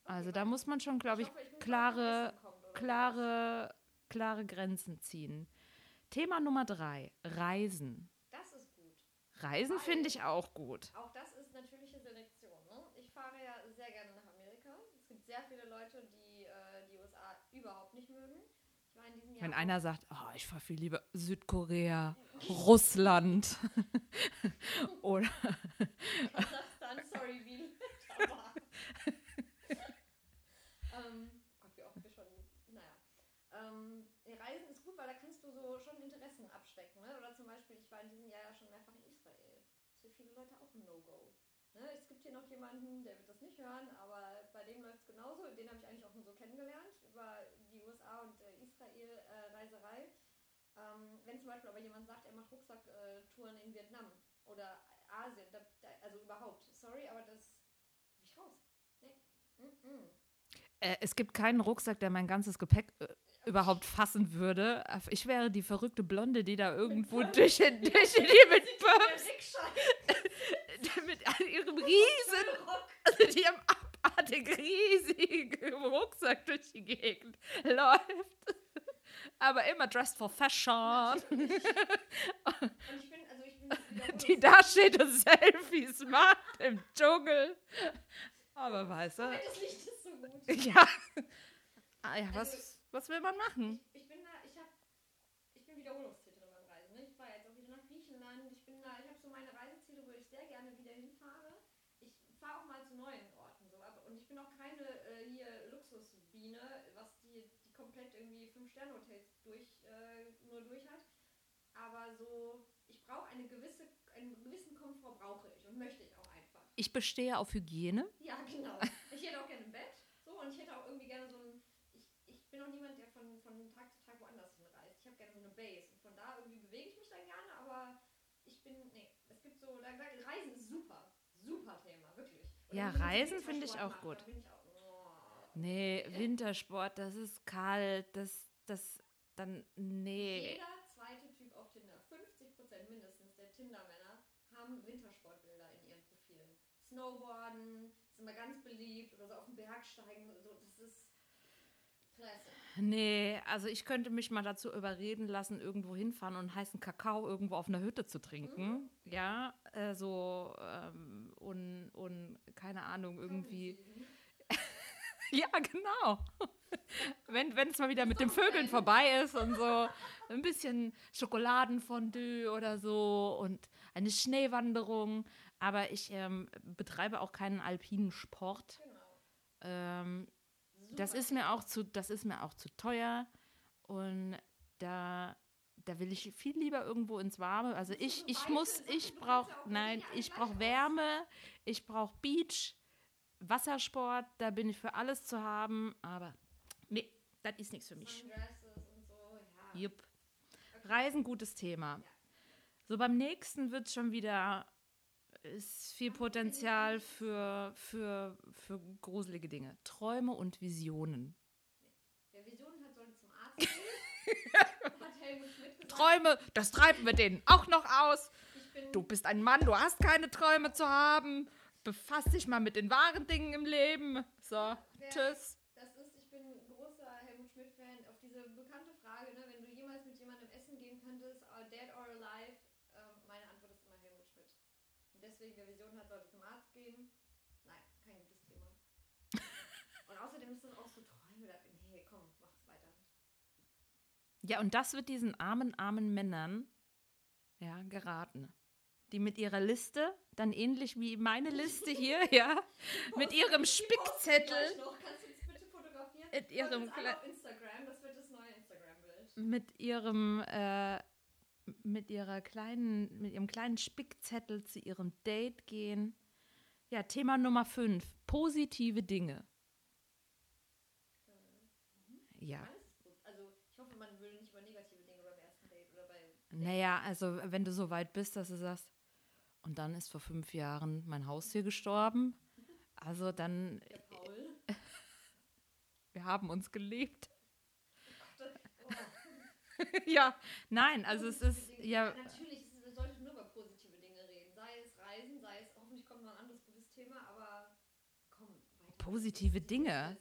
Also da muss man schon, glaube ich,
mal
klare, klare, klare Grenzen ziehen. Thema Nummer drei, Reisen.
Das ist gut.
Reisen finde ich auch gut.
Auch das ist natürliche Selektion. Ne? Ich fahre ja sehr gerne nach Amerika. Es gibt sehr viele Leute, die äh, die USA überhaupt nicht mögen in diesem Jahr.
Wenn einer sagt, oh, ich fahre viel lieber Südkorea, Russland oder
Kasachstan, sorry, wie ähm, Gott, wie oft wir schon, naja. Ähm, Reisen ist gut, weil da kannst du so schon Interessen abstecken. Ne? Oder zum Beispiel, ich war in diesem Jahr ja schon mehrfach in Israel. Das ist für viele Leute auch ein No-Go. Ne? Es gibt hier noch jemanden, der wird das nicht hören, aber bei dem läuft es genauso. Den habe ich eigentlich auch nur so kennengelernt, über und äh, Israel-Reiserei. ähm, wenn zum Beispiel aber jemand sagt, er macht Rucksacktouren in Vietnam oder Asien, da, da, also überhaupt, sorry, aber das ich raus. Nee. Mm -mm.
Äh, es gibt keinen Rucksack, der mein ganzes Gepäck äh, überhaupt fassen würde. Ich wäre die verrückte Blonde, die da irgendwo durch, durch die mit Bums, mit ihrem riesen, mit ihrem abartig riesigen Rucksack durch die Gegend läuft. Aber immer dressed for fashion.
Und ich bin, also ich bin
Die da steht und Selfies macht im Dschungel. Aber weißt du,
Das Licht ist so gut.
ja. Ah, ja was, was will man machen?
Ich bin da, ich hab, ich bin Wiederholungstäterin beim Reisen. Ne? Ich war jetzt auch wieder nach Griechenland. Ich bin da, ich habe so meine Reiseziele, wo ich sehr gerne wieder hinfahre. Ich fahre auch mal zu neuen Orten so, aber und ich bin auch keine äh, hier Luxusbiene, was die, die komplett irgendwie fünf Sterne Hotels durch äh, nur durch hat. Aber so, ich brauche eine gewisse, einen gewissen Komfort brauche ich und möchte ich auch einfach.
Ich bestehe auf Hygiene.
Ja, genau. Ich hätte auch gerne ein Bett. So, und ich hätte auch irgendwie gerne so ein. Ich, ich bin auch niemand, der von, von Tag zu Tag woanders hinreist. Ich habe gerne so eine Base. Und von da irgendwie bewege ich mich dann gerne, aber ich bin. Nee, es gibt so. Da, da, Reisen ist super. Super Thema, wirklich. Und
Ja, Reisen finde ich auch gut.
ich auch, oh.
Nee, Wintersport, das ist kalt, das, das, dann, nee.
Jeder zweite Typ auf Tinder, 50% mindestens der Tinder-Männer, haben Wintersportbilder in ihren Profilen. Snowboarden, ist immer ganz beliebt oder so auf den Berg steigen. So, das ist.
Nee, also ich könnte mich mal dazu überreden lassen, irgendwo hinfahren und heißen Kakao irgendwo auf einer Hütte zu trinken. Ja, äh, so, ähm, und, und keine Ahnung, irgendwie. Ja, genau. Wenn es mal wieder mit den Vögeln vorbei ist und so ein bisschen Schokoladenfondue oder so und eine Schneewanderung. Aber ich ähm, betreibe auch keinen alpinen Sport.
Genau.
Ähm, das ist mir auch zu, das ist mir auch zu teuer und da, da will ich viel lieber irgendwo ins Warme. Also ich, ich muss, ich brauche, nein, ich brauche. Wärme, ich brauche Beach, Wassersport, da bin ich für alles zu haben, aber nee, das ist nichts für mich.
So, ja.
Jupp. Reisen, gutes Thema. So beim nächsten wird schon wieder, ist viel Potenzial für, für, für gruselige Dinge. Träume und Visionen.
Wer Visionen hat, sollte zum Arzt gehen. hat Helmut Schmidt gesagt.
Träume, das treiben wir denen auch noch aus. Du bist ein Mann, du hast keine Träume zu haben. Befass dich mal mit den wahren Dingen im Leben. So,
Wer-
tschüss.
Das ist, ich bin ein großer Helmut Schmidt-Fan. Auf diese bekannte Frage, ne, wenn du jemals mit jemandem essen gehen könntest, dead or alive, ähm, meine Antwort ist immer Helmut Schmidt. Und deswegen, wer Vision hat, sollte zum Arzt gehen. Nein, kein gutes Thema. Und außerdem ist das auch so Träume. Da, nee, komm, mach's weiter.
Ja, und das wird diesen armen, armen Männern ja, geraten. Die mit ihrer Liste, dann ähnlich wie meine Liste hier, ja, mit ihrem Spickzettel,
gleich Noch. Kannst du uns bitte fotografieren?
In ihrem
Folgt uns alle
Kle-
auf Instagram, das wird das neue Instagram-Bild.
mit ihrem, äh, mit ihrer kleinen, mit ihrem kleinen Spickzettel zu ihrem Date gehen. Ja, Thema Nummer 5, positive Dinge. Ja.
Ist gut. Also ich hoffe, man will nicht über negative Dinge beim ersten Date oder bei.
Naja, also wenn du so weit bist, dass du sagst, und dann ist vor fünf Jahren mein Haustier gestorben. Also dann,
Paul.
wir haben uns geliebt.
Oh,
ja, nein, also es ist, ja,
Natürlich, es- man sollte nur über positive Dinge reden. Sei es Reisen, sei es, hoffentlich kommt noch ein anderes gutes Thema, aber komm.
Positive Dinge.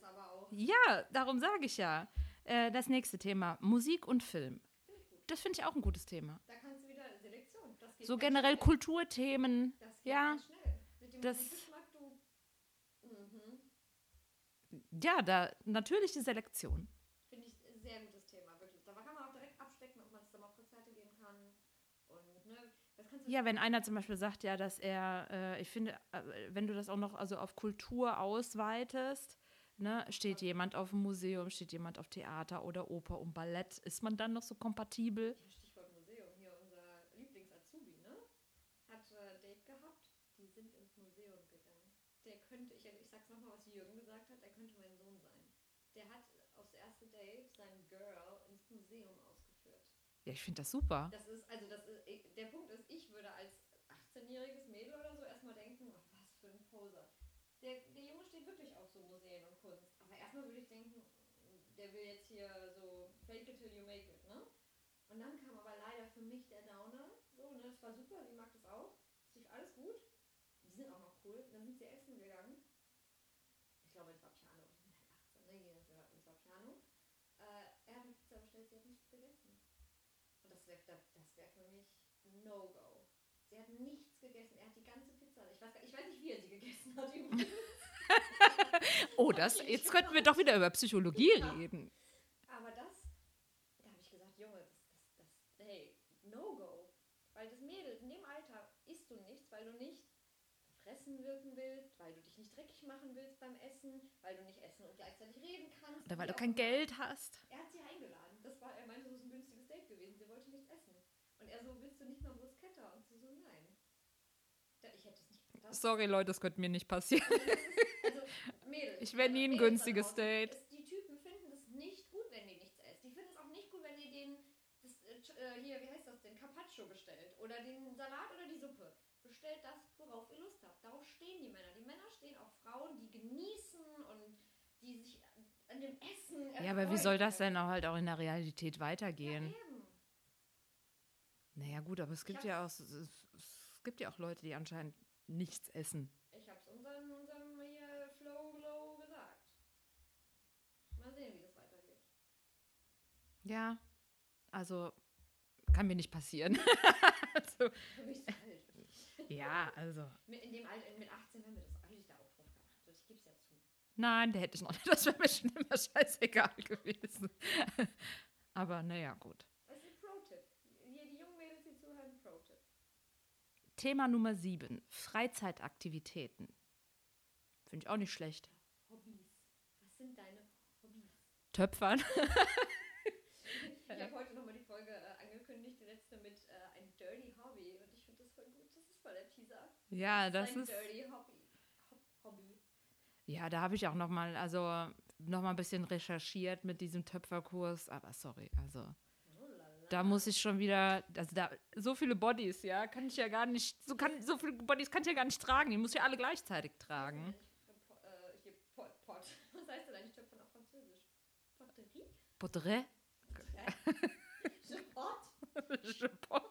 Ja, darum sage ich ja. Äh, das nächste Thema, Musik und Film. Das finde ich auch ein gutes Thema.
Da kannst du wieder Selektion. Das geht
So generell
schnell.
Kulturthemen.
Das geht
ja,
ganz schnell. Mit dem
das-
du. Mhm.
Ja, da natürliche Selektion.
Finde ich ein sehr gutes Thema, wirklich. Da kann man auch direkt abstecken, ob man zusammen auf Konzerte gehen kann. Und, ne,
Ja, wenn einer zum Beispiel sagt, ja, dass er, äh, ich finde, äh, wenn du das auch noch also auf Kultur ausweitest, ne, steht jemand auf dem Museum, steht jemand auf Theater oder Oper und Ballett, ist man dann noch so kompatibel?
Ja, Stichwort Museum. Hier unser Lieblings-Azubi, ne? Hat äh, Date gehabt sind ins Museum gegangen. Der könnte, ich, ich sag's nochmal, was Jürgen gesagt hat, der könnte mein Sohn sein. Der hat aufs erste Date sein Girl ins Museum ausgeführt.
Ja, ich finde das super.
Das ist, also das ist, der Punkt ist, ich würde als 18-jähriges Mädel oder so erstmal denken, ach, was für ein Poser. Der, der Junge steht wirklich auf so Museen und Kunst. Aber erstmal würde ich denken, der will jetzt hier so fake it till you make it, ne? Und dann kam aber leider für mich der Downer. So, ne, das war super, sie mag das auch. Es lief alles gut. Die sind auch noch cool. Dann sind sie essen gegangen. Ich glaube ins Vapiano. Die sind halt 18, ne? Gehen ins ins Vapiano. Äh, er hat eine Pizza bestellt, sie hat nichts gegessen. Und das wäre für mich No-Go. Sie hat nichts gegessen. Er hat die ganze Pizza. Ich weiß, gar- ich weiß nicht, wie er sie gegessen hat.
Oh, das, jetzt könnten wir doch wieder über Psychologie
Ja.
reden.
Aber das, da habe ich gesagt, Junge, das, das, das, hey, No-Go. Weil das Mädel in dem Alter isst du nichts, weil du nicht fressen wirken willst, weil du dich nicht dreckig machen willst beim Essen, weil du nicht essen und gleichzeitig reden kannst.
Oder weil du kein. Geld hast.
Er hat sie eingeladen. Das war, er meinte, das ist ein günstiges Date gewesen. Sie wollte nichts essen. Und er so, willst du nicht mal Bruschetta? Und sie so, nein. Da, ich hätte es nicht das,
Sorry, Leute, das könnte mir nicht passieren.
Also, Mädels.
Ich wäre nie ein
Mädels
günstiges Date.
es- Die Typen finden es nicht gut, wenn die nichts essen. Die finden es auch nicht gut, wenn ihr den, das, äh, äh, hier, wie heißt das denn, Carpaccio bestellt. Oder den Salat oder die Suppe. Bestellt das, worauf ihr Lust habt. Darauf stehen die Männer. Die Männer stehen auf Frauen, die genießen und die sich an- dem Essen
Ja, aber wie soll das
erfreuen
denn auch halt auch in der Realität weitergehen?
Ja, eben.
Naja, gut, aber es gibt ja auch, es, gibt ja auch Leute, die anscheinend nichts essen.
Ich hab's unserem, unserem hier Flow Glow gesagt. Mal sehen, wie das weitergeht.
Ja, also kann mir nicht passieren. also,
Für mich ist es alt.
ja, also.
Mit, in dem Alter, mit 18 wäre mir das eigentlich der Aufruf gemacht. Ich gebe es ja zu.
Nein, der hätte ich noch nicht. Das wäre mir schon immer scheißegal gewesen. Aber naja, gut.
Das ist ein Pro-Tipp. Hier die jungen Mädels, die zuhören, Pro-Tipp.
Thema Nummer sieben: Freizeitaktivitäten. Finde ich auch nicht schlecht.
Hobbys. Was sind deine Hobbys?
Töpfern.
Ich habe heute nochmal die Folge äh, angekündigt, die letzte mit äh, ein Dirty Hobby. Und ich finde das voll gut. Das ist voll der Teaser.
Ja, das
ein
ist.
Dirty Hobby. Hob Hobby.
Ja, da habe ich auch noch mal, also noch mal ein bisschen recherchiert mit diesem Töpferkurs. Aber sorry, also. Da muss ich schon wieder, also da so viele Bodies, ja, kann ich ja gar nicht, so kann so viele Bodies kann ich ja gar nicht tragen. Die muss ich ja alle gleichzeitig tragen.
Ich, äh, hier, Pot, Pot. Was heißt denn eigentlich Töpfern auf Französisch? Potterie?
Potre?
Je pot?
Je pot.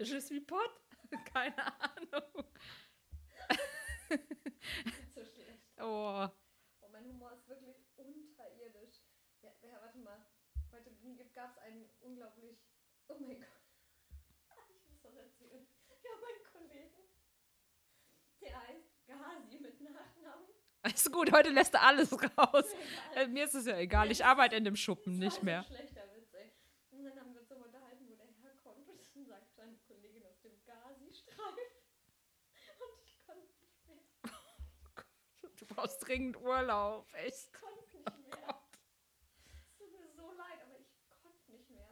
Je suis pot? Keine Ahnung.
So schlecht.
Oh.
Oh, mein Humor ist wirklich unterirdisch. Ja warte mal. Gab es einen unglaublich. Oh mein Gott. Ich muss das erzählen. Haben einen Kollegen. Der heißt Gazi mit Nachnamen.
Ist gut, heute lässt du alles raus.
Egal.
Äh, Mir ist es ja egal, ich arbeite in dem Schuppen,
Das
nicht mehr.
Ein schlechter Witz, ey. Und dann haben wir uns so unterhalten, wo der herkommt. Und dann sagt seine Kollegin aus dem Gazi-Streif. Und ich konnte nicht mehr.
Du brauchst dringend Urlaub, echt.
Ich konnte nicht mehr. Es tut mir so leid, aber ich konnte nicht mehr.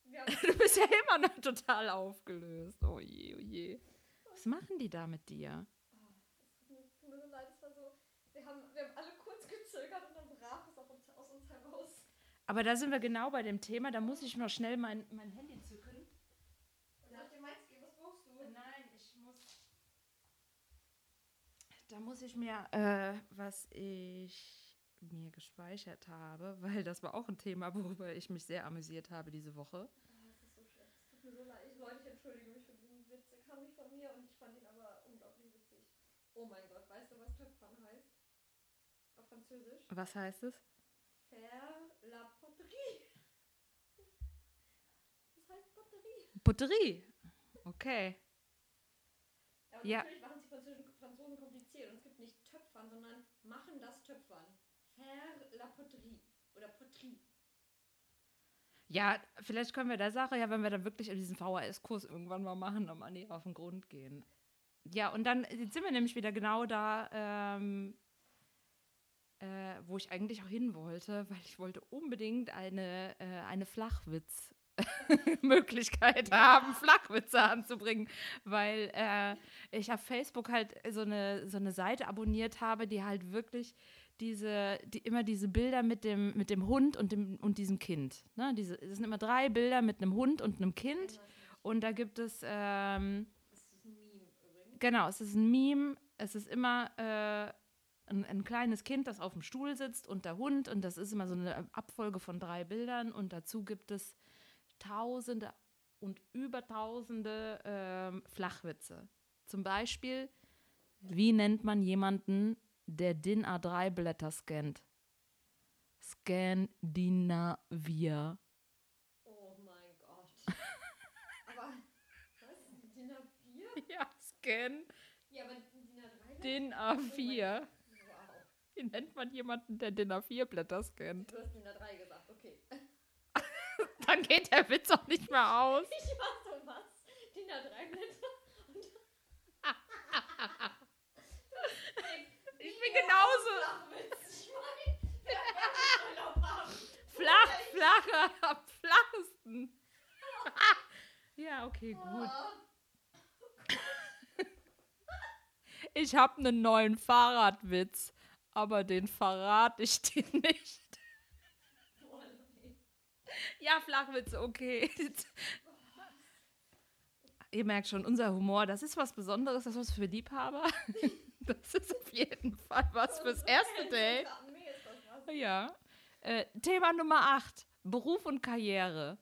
Wir haben
Du bist ja immer noch total aufgelöst. Oh je, oh je. Was machen die da mit dir?
Oh, es tut mir, es tut mir so leid, es war so. Wir haben, wir haben alle kurz gezögert und dann brach es aus uns heraus.
Aber da sind wir genau bei dem Thema. Da muss ich mal schnell mein, mein Handy zücken.
Soll ich dir meins? Was brauchst du?
Nein, ich muss. Da muss ich mir, äh, was ich mir gespeichert habe, weil das war auch ein Thema, worüber ich mich sehr amüsiert habe diese Woche.
Oh, es ist so schlecht. Es tut mir so leid. Ich, Leute, ich entschuldige mich für diesen Witz. Der kam nicht von mir und ich fand ihn aber unglaublich witzig. Oh mein Gott, weißt du, was Töpfern heißt? Auf Französisch?
Was heißt es?
Faire la poterie. Das heißt Poterie.
Poterie. Okay.
Aber
Ja.
natürlich machen es die Franzosen, Franzosen kompliziert. Und es gibt nicht Töpfern, sondern machen das Töpfern. Faire la poterie. Oder Poterie.
Ja, vielleicht können wir der Sache ja, wenn wir dann wirklich in diesen VHS-Kurs irgendwann mal machen, nochmal näher auf den Grund gehen. Ja, und dann jetzt sind wir nämlich wieder genau da, ähm, äh, wo ich eigentlich auch hin wollte, weil ich wollte unbedingt eine, äh, eine Flachwitz Möglichkeit haben, Flachwitze anzubringen, weil äh, ich auf Facebook halt so eine, so eine Seite abonniert habe, die halt wirklich diese, die, immer diese Bilder mit dem, mit dem Hund und, dem, und diesem Kind. Ne? Diese, es sind immer drei Bilder mit einem Hund und einem Kind. Und da gibt es, ähm,
Das ist ein Meme übrigens.
genau, es ist ein Meme, es ist immer äh, ein, ein kleines Kind, das auf dem Stuhl sitzt und der Hund. Und das ist immer so eine Abfolge von drei Bildern. Und dazu gibt es Tausende und über Tausende ähm, Flachwitze. Zum Beispiel, wie nennt man jemanden, der DIN A3-Blätter scannt? Scandinavier.
Oh mein Gott. Aber, was? DIN A4?
Ja, Scan
Ja, aber DIN A3?
DIN A4.
Wow.
Wie nennt man jemanden, der DIN A4-Blätter scannt?
Du hast DIN A3 gesagt, okay.
Dann geht der Witz auch nicht mehr aus.
Ich war so was. DIN A3 Blätter. Und
Ich bin genauso
Flachwitz.
Flach, flacher, am flachesten. ja, okay, gut. Ich habe einen neuen Fahrradwitz, aber den verrate ich dir nicht. Ja, Flachwitze, okay. Ihr merkt schon, unser Humor, das ist was Besonderes, das ist was für Liebhaber. Das ist auf jeden Fall was fürs erste Date.
Ist.
Ja. Äh, Thema Nummer 8. Beruf und Karriere.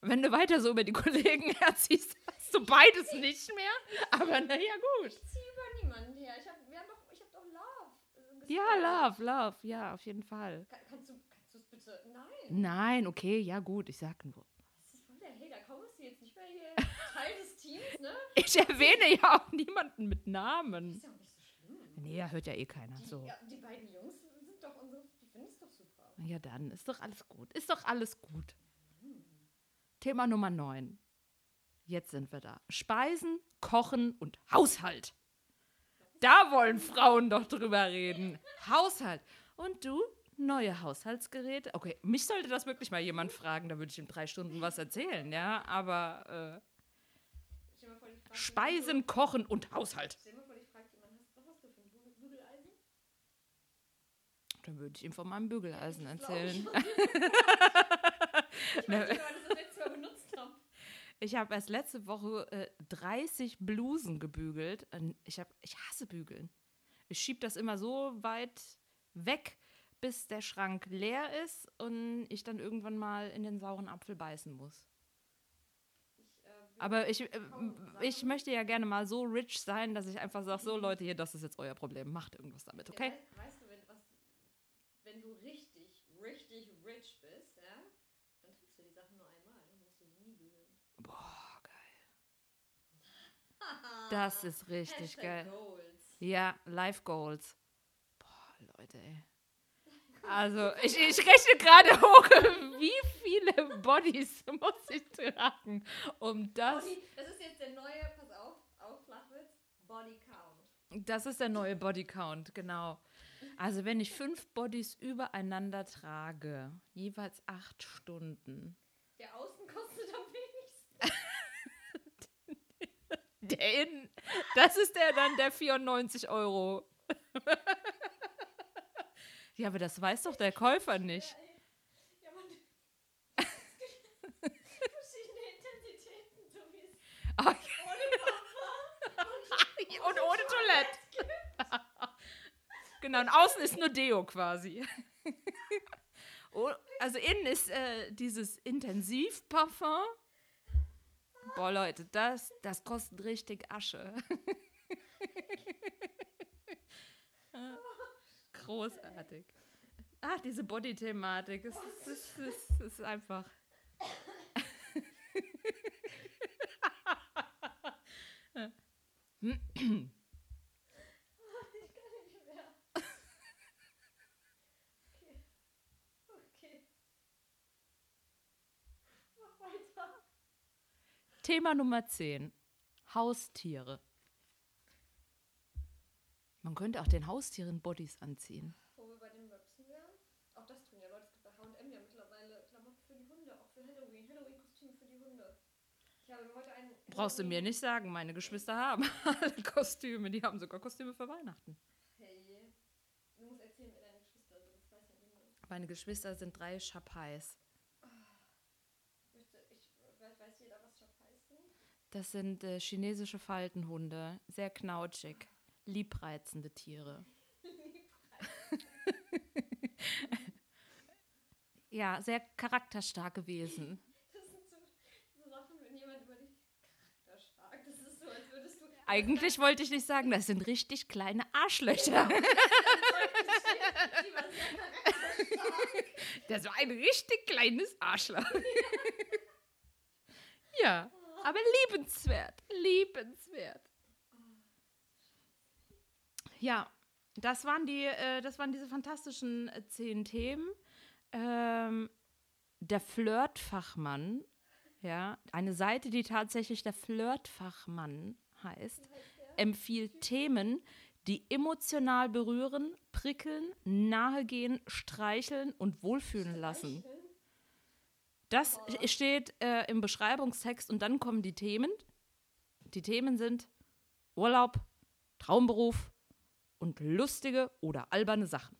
Wenn du weiter so über die Kollegen herziehst, hast du beides nicht mehr. Aber naja, gut.
Ich ziehe über niemanden her. Ich habe doch, ich hab doch Love.
Ja. Love, Love. Ja, auf jeden Fall.
Kann, kannst du kannst du's bitte? Nein.
Nein, okay, ja, gut. Ich sag nur.
Das ist voll der Hater. Kommst du jetzt nicht mehr hier Teil des Teams, ne?
Ich erwähne ja auch niemanden mit Namen.
Ist ja auch nicht so schlimm.
Nee, ja, hört ja eh keiner
Die,
so.
ja, die beiden Jungs sind doch unsere, die finden es doch super.
Ja, dann ist doch alles gut. Ist doch alles gut. Thema Nummer 9. Jetzt sind wir da. Speisen, Kochen und Haushalt. Da wollen Frauen doch drüber reden. Haushalt. Und du? Neue Haushaltsgeräte? Okay, mich sollte das wirklich mal jemand fragen, da würde ich in drei Stunden was erzählen, ja. Aber äh, Speisen, Kochen und Haushalt.
Stell dir mal vor, die fragt jemand, hast, was hast du für ein Bü- Bügeleisen?
Dann würde ich ihm von meinem Bügeleisen erzählen.
Ich
Ne.
weiß nicht, wann ich das benutzt habe.
Ich habe erst letzte Woche äh, 30 Blusen gebügelt. Ich, hab, ich hasse Bügeln. Ich schiebe das immer so weit weg, bis der Schrank leer ist und ich dann irgendwann mal in den sauren Apfel beißen muss.
Äh,
Aber ich, äh, ich
Sachen.
möchte ja gerne mal so rich sein, dass ich einfach sage, so Leute, hier, das ist jetzt euer Problem. Macht irgendwas damit,
Ja,
okay?
Weißt, weißt du, wenn, was, wenn du richtig, richtig rich bist, ja, dann trägst du die Sachen nur einmal. Dann musst du sie nie bügeln.
Boah, geil. Das ist richtig
Hashtag
geil.
Goals.
Ja, Life Goals. Boah, Leute, ey. Also, ich, ich rechne gerade hoch, wie viele Bodies muss ich tragen, um das.
Body, das ist jetzt der neue, pass auf, auch Flachwitz, Body Count.
Das ist der neue Body Count, genau. Also, wenn ich fünf Bodies übereinander trage, jeweils acht Stunden.
Der Außen kostet am wenigsten.
Der Innen, das ist der dann der 94 Euro. ja, aber das weiß doch der Käufer nicht.
Papa
Und ohne Toilette. genau, und außen ist nur Deo quasi. Oh, also innen ist äh, dieses Intensivparfum. Boah, Leute, das, das kostet richtig Asche. Großartig. Ach, diese Body-Thematik. Es es, ist, es ist einfach.
Ich kann nicht mehr. Okay. Okay. Mach weiter.
Thema Nummer 10. Haustiere. Man könnte auch den Haustieren Bodies anziehen.
Wo wir bei den Möpsen wären. Auch das tun ja Leute. Es gibt bei H&M ja mittlerweile Klamotten für die Hunde, auch für Halloween. Halloween-Kostüme Ich habe heute einen.
Brauchst du mir nicht sagen, meine Geschwister haben alle Kostüme. Die haben sogar Kostüme für Weihnachten.
Hey. Du musst erzählen, wer deine Geschwister sind. Das weiß ja niemand.
Meine Geschwister sind drei Schapais.
Möchte, ich, weiß, weiß jeder, was Schapais sind?
Das sind äh, chinesische Faltenhunde. Sehr knautschig. Liebreizende Tiere. Ja, sehr charakterstarke Wesen.
Das sind so, so Sachen, wenn jemand über dich charakterstark. Das ist so, als würdest du.
Eigentlich wollte ich nicht sagen, das sind richtig kleine Arschlöcher. Das war ein richtig kleines Arschloch. ja, aber liebenswert. Liebenswert. Ja, das waren, die, äh, das waren diese fantastischen äh, zehn Themen. Ähm, der Flirtfachmann, ja, eine Seite, die tatsächlich der Flirtfachmann heißt, empfiehlt Themen, die emotional berühren, prickeln, nahegehen, streicheln und wohlfühlen lassen. Das steht äh, im Beschreibungstext und dann kommen die Themen. Die Themen sind Urlaub, Traumberuf und lustige oder alberne Sachen.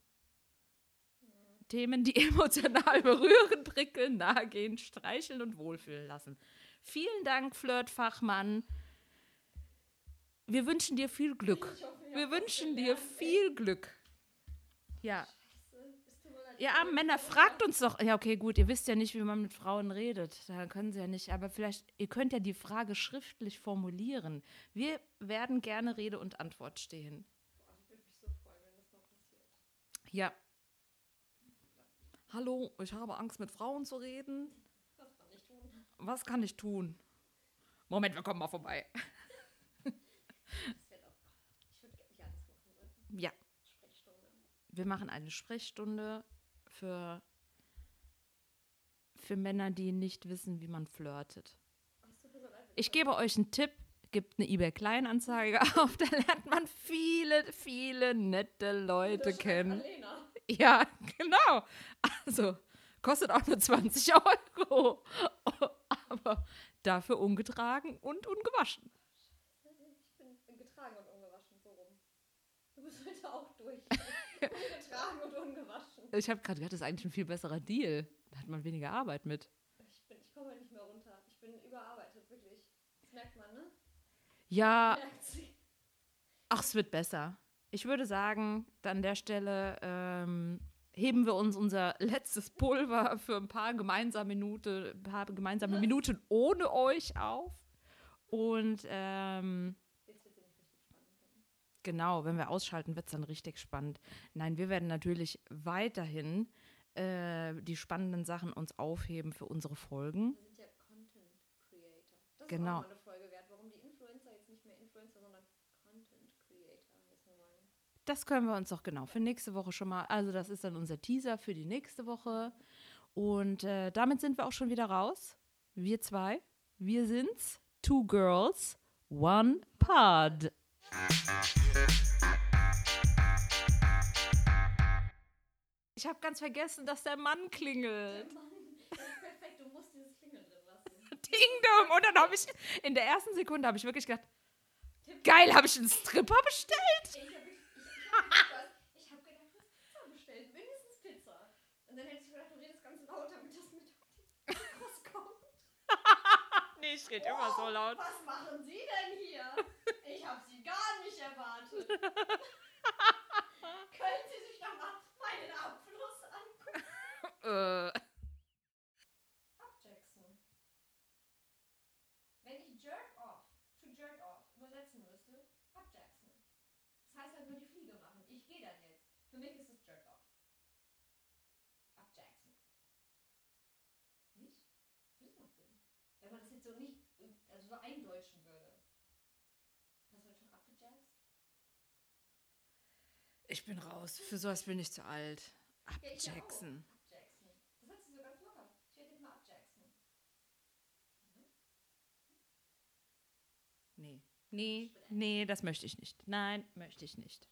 Themen, die emotional berühren, prickeln, nahegehen, streicheln und wohlfühlen lassen. Vielen Dank, Flirtfachmann. Wir wünschen dir viel Glück. Wir wünschen dir viel Glück. Ja.
Ich bin
Männer, fragt uns doch. Ja, okay, gut, ihr wisst ja nicht, wie man mit Frauen redet. Da können sie ja nicht. Aber vielleicht, ihr könnt ja die Frage schriftlich formulieren. Wir werden gerne Rede und Antwort stehen. Ja. Hallo, ich habe Angst, mit Frauen zu reden.
Was kann ich tun?
Was kann ich tun? Moment, wir kommen mal vorbei.
Ja
wir machen eine Sprechstunde für, für Männer, die nicht wissen, wie man flirtet. Ich gebe euch einen Tipp. Gibt eine eBay-Kleinanzeige auf, da lernt man viele, viele nette Leute kennen.
Alena.
Ja, genau. Also, kostet auch nur 20 Euro. Aber dafür ungetragen und ungewaschen.
Ich bin getragen und ungewaschen, so rum. Du bist heute auch durch. Ungetragen und ungewaschen.
Ich habe gerade gedacht, das ist eigentlich ein viel besserer Deal. Da hat man weniger Arbeit mit.
Ich, bin, ich komme heute nicht mehr runter. Ich bin überarbeitet, wirklich. Das merkt man, ne?
Ja, ach, es wird besser. Ich würde sagen, an der Stelle ähm, heben wir uns unser letztes Pulver für ein paar gemeinsame, Minute, paar gemeinsame Minuten ohne euch auf. Und ähm,
Jetzt wird sie nicht richtig spannend. Dann.
Genau, wenn wir ausschalten, wird es dann richtig spannend. Nein, wir werden natürlich weiterhin äh, die spannenden Sachen uns aufheben für unsere Folgen.
Wir sind ja Content Creator. Das
Genau.
ist auch mal eine Folge wert, warum die Influencer jetzt nicht mehr Influencer, sondern Content Creator heißen wollen.
Das können wir uns doch genau für nächste Woche schon mal. Also, das ist dann unser Teaser für die nächste Woche. Und äh, damit sind wir auch schon wieder raus. Wir zwei. Wir sind's. Two Girls, One Pod. Ich habe ganz vergessen, dass der Mann klingelt.
Mann, das ist perfekt, du musst dieses Klingeln drin lassen.
Ding dong. Und dann habe ich in der ersten Sekunde habe ich wirklich gedacht, geil, habe ich einen Stripper bestellt?
Ich habe ich hab gedacht, Pizza bestellt, mindestens Pizza. Und dann hätte ich gedacht, du redest ganz laut, damit das mit rauskommt.
Nee, ich rede immer so laut.
Was machen Sie denn hier? Ich habe Sie gar nicht erwartet. Können Sie sich doch mal meinen Abfluss angucken?
Äh,
Ab Jackson. Wenn ich jerk off to jerk off übersetzen müsste, ab Jackson. Das heißt halt nur die Fliege machen. Ich gehe dann jetzt. Für mich ist es jerk off. Ab Jackson. Nicht? Das macht Sinn. Wenn man das jetzt so nicht, also so eindeutschen würde. Das wird schon abgejazzt.
Ich bin raus. Für sowas bin ich zu alt. Ab
Ja.
Nee. Nee, nee, das möchte ich nicht. Nein, möchte ich nicht.